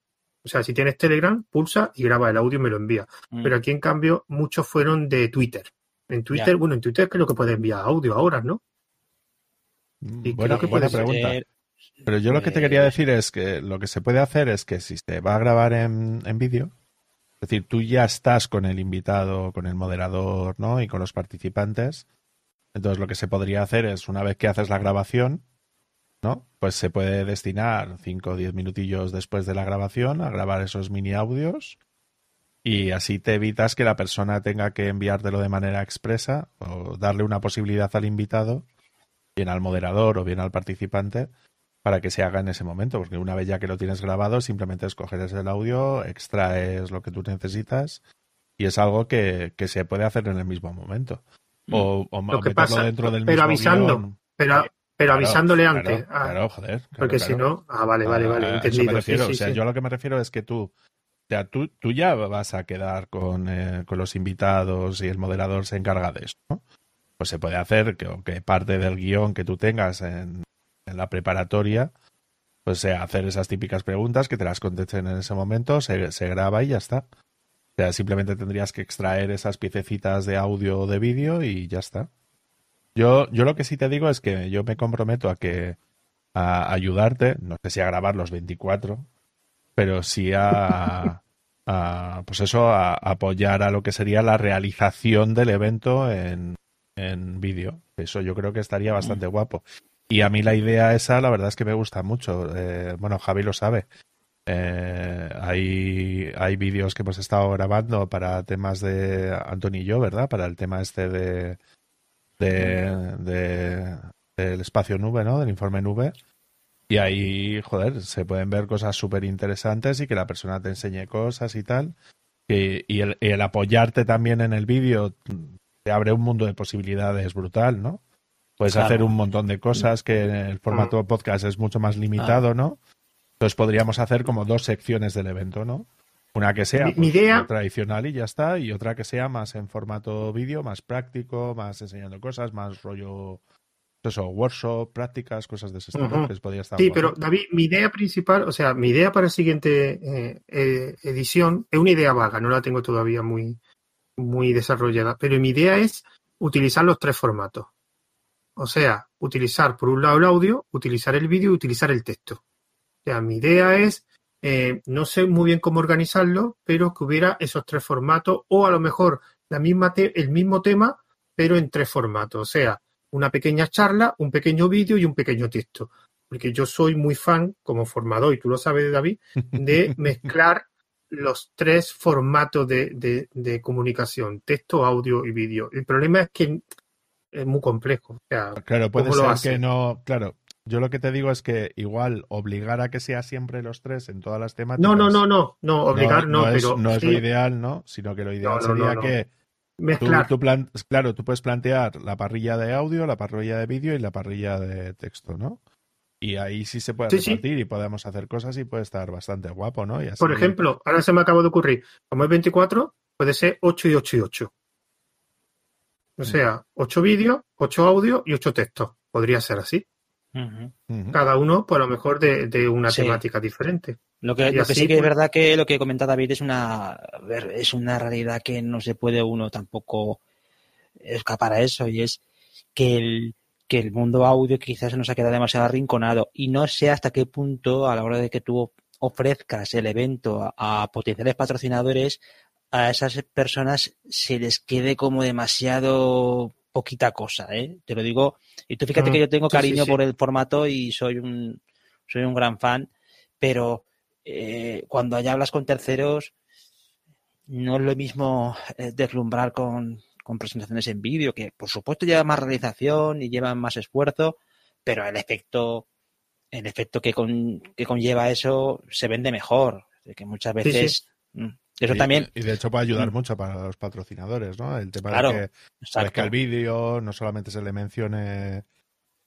O sea, si tienes Telegram, pulsa y graba el audio y me lo envía. Mm. Pero aquí, en cambio, muchos fueron de Twitter. En Twitter, bueno, en Twitter creo que puede enviar audio ahora, ¿no? Mm, y buena, buena pregunta. Pero yo lo que te quería decir es que lo que se puede hacer es que si te va a grabar en, en vídeo, es decir, tú ya estás con el invitado, con el moderador, ¿no? Y con los participantes, entonces lo que se podría hacer es, una vez que haces la grabación, ¿no? Pues se puede destinar 5 o 10 minutillos después de la grabación a grabar esos mini audios y así te evitas que la persona tenga que enviártelo de manera expresa o darle una posibilidad al invitado, bien al moderador o bien al participante, para que se haga en ese momento, porque una vez ya que lo tienes grabado, simplemente escoges el audio, extraes lo que tú necesitas y es algo que, que se puede hacer en el mismo momento. O, lo que pasa, dentro del pero avisando, pero, pero avisándole antes. Ah, claro, joder. porque si no, ah, vale, vale, vale, entendido. o sea, yo lo que me refiero es que tú, o sea, tú, tú ya vas a quedar con, eh, con los invitados y el moderador se encarga de eso, ¿no? Pues se puede hacer que, que parte del guion que tú tengas en, en la preparatoria, pues sea hacer esas típicas preguntas que te las contesten en ese momento, se, se graba y ya está sea, simplemente tendrías que extraer esas piececitas de audio o de vídeo y ya está. Yo, yo lo que sí te digo es que yo me comprometo a que a ayudarte, no sé si a grabar los 24, pero sí a, a pues eso, a, apoyar a lo que sería la realización del evento en, en vídeo. Eso yo creo que estaría bastante mm. guapo. Y a mí la idea esa, la verdad es que me gusta mucho. Eh, bueno, Javi lo sabe. Eh, hay hay vídeos que hemos estado grabando para temas de Antonio y yo, ¿verdad? Para el tema este de, de, del espacio nube, ¿no? Del informe nube. Y ahí, joder, se pueden ver cosas súper interesantes y que la persona te enseñe cosas y tal. Y, y, el, el, apoyarte también en el vídeo te abre un mundo de posibilidades brutal, ¿no? Puedes hacer un montón de cosas que en el formato podcast es mucho más limitado, ¿no? Entonces podríamos hacer como dos secciones del evento, ¿no? Una que sea mi, pues, tradicional y ya está, y otra que sea más en formato vídeo, más práctico, más enseñando cosas, más rollo, eso, workshop, prácticas, cosas de ese estilo. podría estar sí, pero David, mi idea principal, o sea, mi idea para la siguiente eh, eh, edición es una idea vaga, no la tengo todavía muy, muy desarrollada, pero mi idea es utilizar los tres formatos. O sea, utilizar por un lado el audio, utilizar el vídeo y utilizar el texto. O sea, mi idea es eh, no sé muy bien cómo organizarlo, pero que hubiera esos tres formatos o a lo mejor la misma el mismo tema, pero en tres formatos. O sea, una pequeña charla, un pequeño vídeo y un pequeño texto. Porque yo soy muy fan, como formador, y tú lo sabes, David, de <laughs> mezclar los tres formatos de, de, comunicación, texto, audio y vídeo. El problema es que es muy complejo. claro, puede ser que no, claro, yo lo que te digo es que igual obligar a que sea siempre los tres en todas las temáticas. No, no, no, no, no, obligar no, no, es, pero. No es lo ideal, ¿no? Sino que lo ideal sería que. Mezclar. Tú, claro, tú puedes plantear la parrilla de audio, la parrilla de vídeo y la parrilla de texto, ¿no? Y ahí sí se puede repartir y podemos hacer cosas y puede estar bastante guapo, ¿no? Por ejemplo, ahora se me acaba de ocurrir, como es 24, puede ser 8 y 8 y 8. O mm. sea, 8 vídeos, 8 audios y 8 textos. Podría ser así. Cada uno, por lo mejor, de, una temática diferente. Lo que, sí que es pues verdad que lo que comenta David es una, es una realidad que no se puede uno tampoco escapar a eso y es que el, que el mundo audio quizás se nos ha quedado demasiado arrinconado y no sé hasta qué punto a la hora de que tú ofrezcas el evento a potenciales patrocinadores a esas personas se les quede como demasiado poquita cosa, ¿eh? Te lo digo. Y tú fíjate que yo tengo cariño por el formato y soy un, soy un gran fan, pero eh, cuando allá hablas con terceros, no es lo mismo eh, deslumbrar con, con presentaciones en vídeo, que por supuesto lleva más realización y lleva más esfuerzo, pero el efecto, el efecto que, con, que conlleva eso se vende mejor. Que muchas veces mm, eso y, también. Y de hecho puede ayudar mm. mucho para los patrocinadores, ¿no? El tema de que, que el vídeo no solamente se le mencione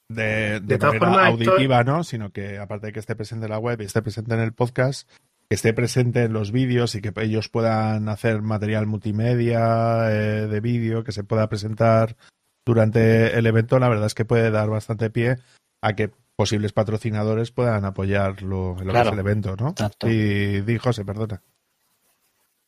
de, de, manera auditiva, ¿no? Sino que aparte de que esté presente en la web y esté presente en el podcast, que esté presente en los vídeos y que ellos puedan hacer material multimedia eh, de vídeo que se pueda presentar durante el evento, la verdad es que puede dar bastante pie a que posibles patrocinadores puedan apoyarlo en lo que es el evento, ¿no? Y dijo, se perdona.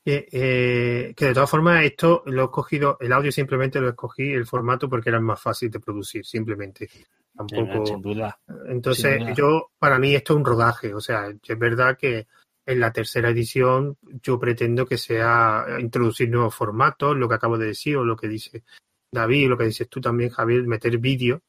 Eh, que de todas formas esto lo he escogido, el audio simplemente lo escogí el formato porque era más fácil de producir, simplemente. Tampoco. Sin duda. Entonces, yo, para mí esto es un rodaje, o sea, es verdad que en la tercera edición yo pretendo que sea introducir nuevos formatos, lo que acabo de decir, o lo que dice David, lo que dices tú también, Javier, meter vídeo,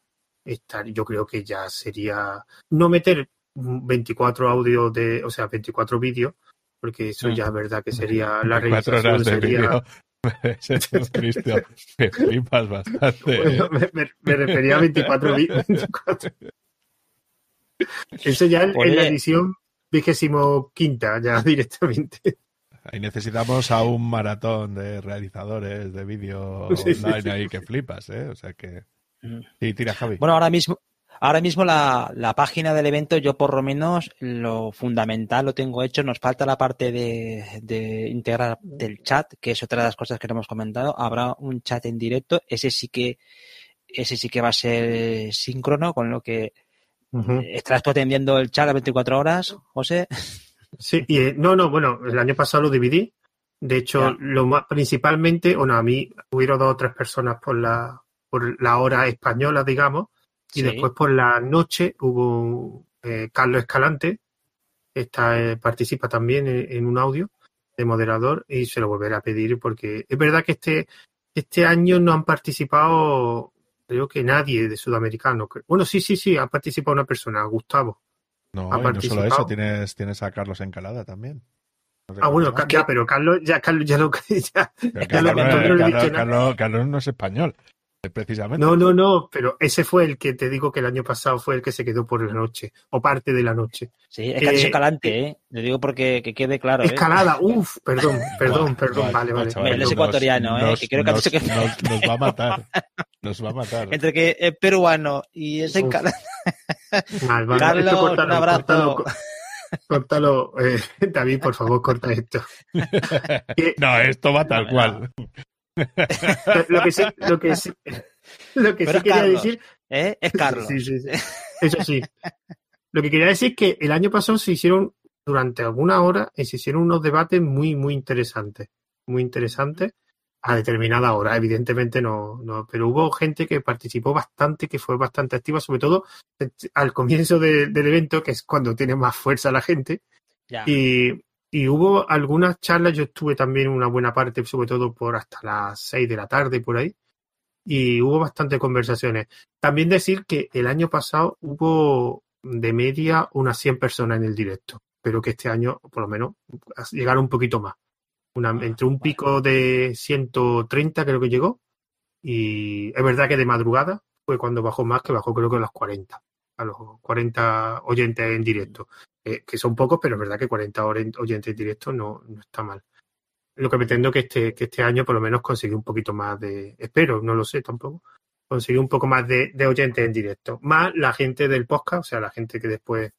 estar, yo creo que ya sería, no meter 24 audios de, o sea, 24 vídeos, porque eso ya es verdad que sería la realización sería... <laughs> Cristian, me flipas bastante. me, refería a 24 vídeos. <laughs> Eso ya en la edición vigésimo quinta, ya <laughs> directamente. Ahí necesitamos a un maratón de realizadores de vídeo online ahí que flipas, ¿eh? O sea que... Y tira, Javi. Bueno, ahora mismo, Ahora mismo la, la, página del evento, yo por lo menos lo fundamental lo tengo hecho. Nos falta la parte de, de, integrar del chat, que es otra de las cosas que no hemos comentado. Habrá un chat en directo. Ese sí que, ese sí que va a ser síncrono, con lo que estarás atendiendo el chat a 24 horas, José. Sí, y eh, no, no, bueno, el año pasado lo dividí. De hecho, lo más principalmente, bueno, a mí hubieron dos o tres personas por la, por la hora española, digamos y después por la noche hubo eh, Carlos Escalante, está, eh, participa también en, un audio de moderador y se lo volveré a pedir porque es verdad que este, este año no han participado, creo que nadie de sudamericano. Bueno, sí, sí, sí, ha participado una persona, Gustavo. No, no solo eso, tienes, tienes a Carlos Encalada también. ah, bueno, ya, pero Carlos ya, Carlos ya lo... <laughs> Ya, Carlos no es español precisamente. No, no, no, pero ese fue el que te digo que el año pasado fue el que se quedó por la noche, o parte de la noche. Sí, es que eh, escalante, ¿eh? Le digo porque que quede claro. ¿eh? Escalada, <laughs> uff, perdón, perdón, perdón, vale, vale. Él es ecuatoriano, ¿eh? que creo que nos, que... nos, va a matar, <laughs> nos va a matar. Entre que es peruano y es escalante. Mal, vale. Carlos, un abrazo. Córtalo, eh, <laughs> David, por favor, corta esto. no, esto va tal cual lo que sí, lo que sí, lo que sí quería decir. ¿eh? Es Carlos. Sí, sí, Eso sí. Lo que quería decir es que el año pasado se hicieron, durante alguna hora, se hicieron unos debates muy, muy interesantes. Muy interesantes a determinada hora. Evidentemente no, no, pero hubo gente que participó bastante, que fue bastante activa, sobre todo al comienzo del evento, que es cuando tiene más fuerza la gente, Y, y, hubo algunas charlas, yo estuve también una buena parte, sobre todo por hasta las 6 de la tarde, por ahí, y hubo bastantes conversaciones. También decir que el año pasado hubo de media unas 100 personas en el directo, pero que este año, por lo menos, llegaron un poquito más. Una, ah, entre un pico de 130 creo que llegó, y es verdad que de madrugada fue cuando bajó más, que bajó creo que a los 40, a los 40 oyentes en directo, eh, que son pocos, pero es verdad que 40 oyentes en directo no, no está mal. Lo que pretendo que este, que este año por lo menos consiga un poquito más de, espero, no lo sé tampoco, conseguir un poco más de, oyentes en directo. Más la gente del podcast, o sea, la gente que después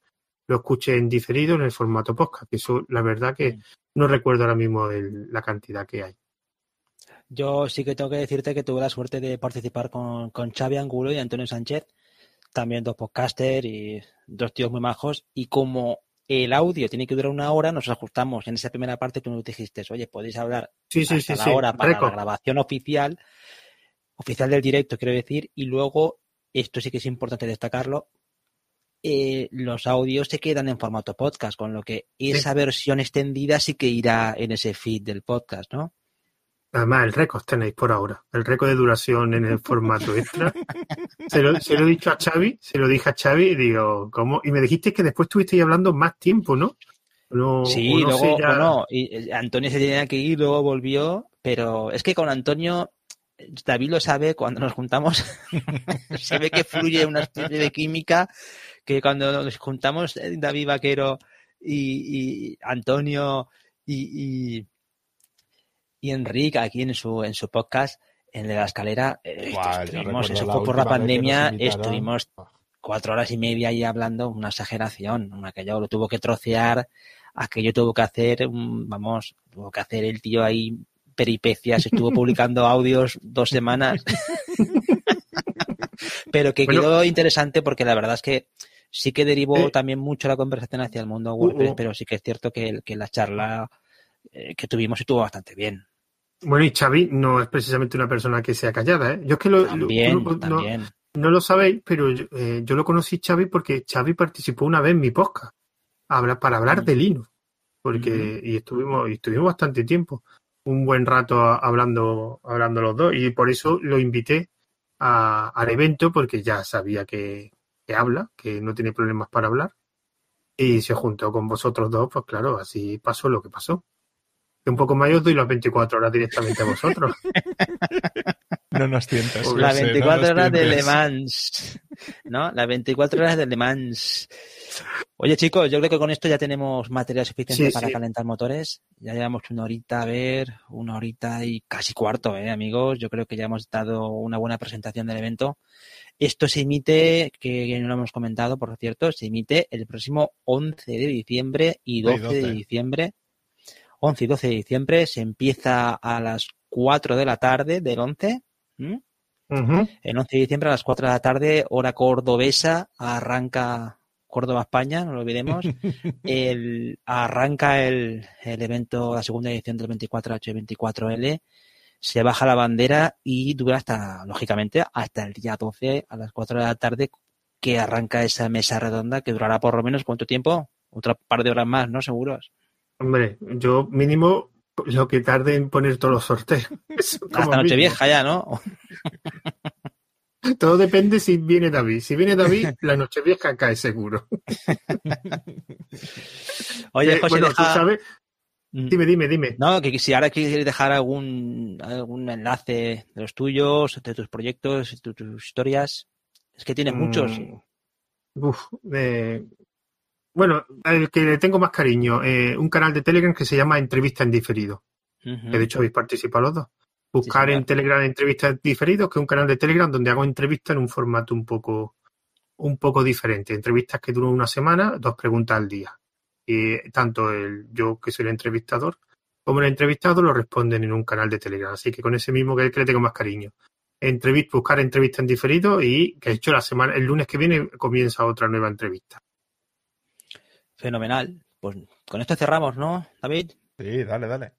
lo escuche en diferido en el formato podcast, que eso la verdad que no recuerdo ahora mismo la cantidad que hay. Yo sí que tengo que decirte que tuve la suerte de participar con, con Xavi Angulo y Antonio Sánchez, también dos podcasters y dos tíos muy majos, y como el audio tiene que durar una hora, nos ajustamos. En esa primera parte que nos dijiste, oye, podéis hablar sí, sí, hasta la hora para la grabación oficial, oficial del directo, quiero decir, y luego, esto sí que es importante destacarlo, eh, los audios se quedan en formato podcast, con lo que esa versión extendida sí que irá en ese feed del podcast, ¿no? Además, el récord tenéis por ahora. El récord de duración en el formato extra. se, lo, he dicho a Xavi, se lo dije a Xavi y digo, ¿cómo? Y me dijiste que después estuvisteis hablando más tiempo, ¿no? sí, luego, no, y Antonio se tenía que ir, luego volvió, pero es que con Antonio, David lo sabe, cuando nos juntamos, <laughs> se ve que fluye una especie de química que cuando nos juntamos eh, David Vaquero y, Antonio y y Enrique aquí en su, en su podcast, en la escalera, eh, estuvimos, eso fue por la pandemia, estuvimos cuatro horas y media ahí hablando, una exageración, aquello lo tuvo que trocear, aquello tuvo que hacer, vamos, tuvo que hacer el tío ahí peripecias, estuvo publicando <laughs> audios dos semanas, <laughs> pero que quedó interesante porque la verdad es que sí que derivó eh. también mucho la conversación hacia el mundo WordPress, uh, uh. pero sí que es cierto que, que la charla eh, que tuvimos estuvo bastante bien. Bueno, y Xavi no es precisamente una persona que sea callada, ¿eh? Yo es que lo, No, lo sabéis, pero eh, yo, lo conocí Xavi porque Xavi participó una vez en mi podcast para hablar mm. de Linux. Porque, y estuvimos, y estuvimos bastante tiempo, un buen rato hablando, hablando los dos, y por eso lo invité al evento, porque ya sabía que, que habla, que no tiene problemas para hablar. Y se juntó con vosotros dos, pues claro, así pasó lo que pasó un poco más os doy las 24 horas directamente a vosotros. <laughs> No nos tientas. Las 24 horas de Le Mans. ¿No? Las 24 horas de Le Mans. Oye, chicos, yo creo que con esto ya tenemos material suficiente para calentar motores. Ya llevamos una horita, a ver, una horita y casi cuarto, ¿eh, amigos? Yo creo que ya hemos dado una buena presentación del evento. Esto se emite, que no lo hemos comentado, por cierto, se emite el próximo 11 de diciembre y 12. de diciembre 11 y 12 de diciembre. Se empieza a las 4 de la tarde del 11. El 11 de diciembre a las 4 de la tarde, hora cordobesa, arranca Córdoba, España, no lo olvidemos. <laughs> el, arranca el, el, evento, la segunda edición del 24H y 24L. Se baja la bandera y dura hasta, lógicamente, hasta el día 12 a las 4 de la tarde que arranca esa mesa redonda que durará por lo menos cuánto tiempo? Otra par de horas más, ¿no? Seguros. Hombre, yo mínimo lo que tarde en poner todos los sorteos. <laughs> Hasta Nochevieja ya, ¿no? <laughs> Todo depende si viene David. Si viene David, la Nochevieja cae seguro. <laughs> Oye, eh, José, sabes... Mm. Dime, dime, dime. No, que si ahora quieres dejar algún, algún enlace de los tuyos, de tus proyectos, de tus historias. Es que tienes muchos. Mm. Uf, eh, bueno, el que le tengo más cariño, eh, un canal de Telegram que se llama Entrevista en Diferido. Que de hecho habéis participado los dos. Buscar en Telegram Entrevistas en Diferido, que es un canal de Telegram donde hago entrevistas en un formato un poco, un poco diferente. Entrevistas que duran una semana, dos preguntas al día. Y tanto el, yo, que soy el entrevistador, como el entrevistado lo responden en un canal de Telegram. Así que con ese mismo que, que le tengo más cariño. Entrevista, buscar entrevistas en diferido y que de hecho la semana, el lunes que viene comienza otra nueva entrevista. Fenomenal. Pues con esto cerramos, ¿no, David? Sí, dale, dale.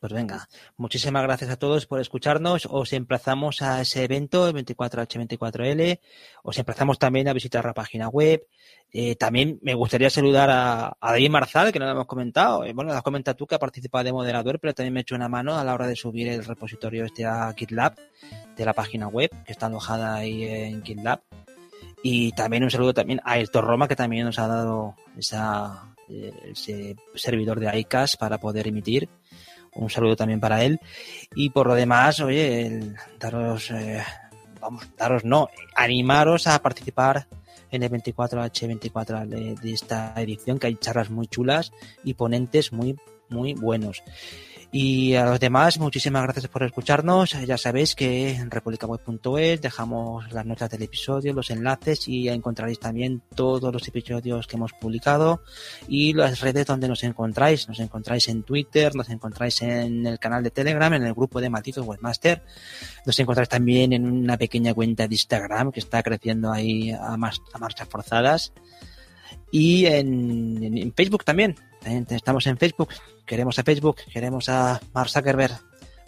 Pues venga, muchísimas gracias a todos por escucharnos. Os emplazamos a ese evento, el 24H24L. Os emplazamos también a visitar la página web. Eh, también me gustaría saludar a, David Marzal, que no lo hemos comentado. Eh, bueno, lo has comentado tú que ha participado de moderador, pero también me he hecho una mano a la hora de subir el repositorio este a GitLab de la página web, que está alojada ahí en GitLab. Y también un saludo también a Elton Roma, que también nos ha dado esa, eh, ese servidor de ICAS para poder emitir un saludo también para él. Y por lo demás, oye, daros, eh, vamos, daros no, animaros a participar en el 24H24 de, de esta edición, que hay charlas muy chulas y ponentes muy, muy buenos. Y a los demás, muchísimas gracias por escucharnos. Ya sabéis que en republicaweb.es dejamos las notas del episodio, los enlaces y encontraréis también todos los episodios que hemos publicado y las redes donde nos encontráis. Nos encontráis en Twitter, nos encontráis en el canal de Telegram, en el grupo de Malditos Webmaster. Nos encontráis también en una pequeña cuenta de Instagram que está creciendo ahí a, a marchas forzadas. Y en Facebook también. Estamos en Facebook queremos a Facebook, queremos a Mark Zuckerberg,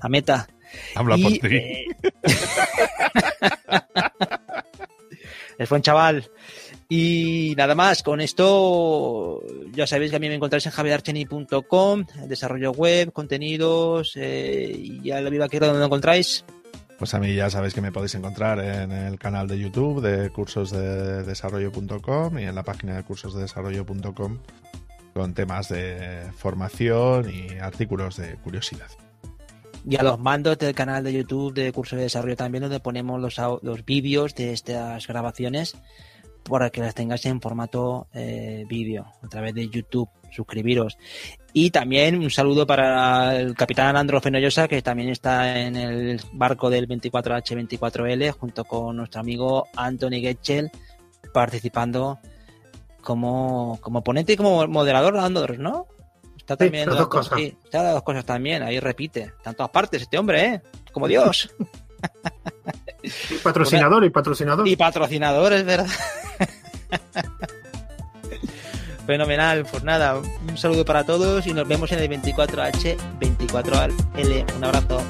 a Meta. Habla por ti. Eh, <laughs> es buen chaval. Y nada más, con esto ya sabéis que a mí me encontráis en javierarcheni.com, desarrollo web, contenidos, eh, y a la viva quiero donde encontráis. Pues a mí ya sabéis que me podéis encontrar en el canal de YouTube de cursosdedesarrollo.com y en la página de cursosdedesarrollo.com con temas de formación y artículos de curiosidad. Y a los mandos del canal de YouTube de Curso de Desarrollo también, donde ponemos los, vídeos de estas grabaciones para que las tengáis en formato eh, vídeo a través de YouTube. Suscribiros. Y también un saludo para el capitán Andro Fenollosa, que también está en el barco del 24H24L, junto con nuestro amigo Anthony Getchel, participando como, como ponente y como moderador dando ¿no? Está también las dos cosas. Sí, está las dos cosas también, ahí repite. Está en todas partes este hombre, ¿eh? Como Dios. Y <laughs> patrocinador, y patrocinador. Y patrocinador, es verdad. <laughs> Fenomenal, pues nada, un saludo para todos y nos vemos en el 24H24L. Un abrazo.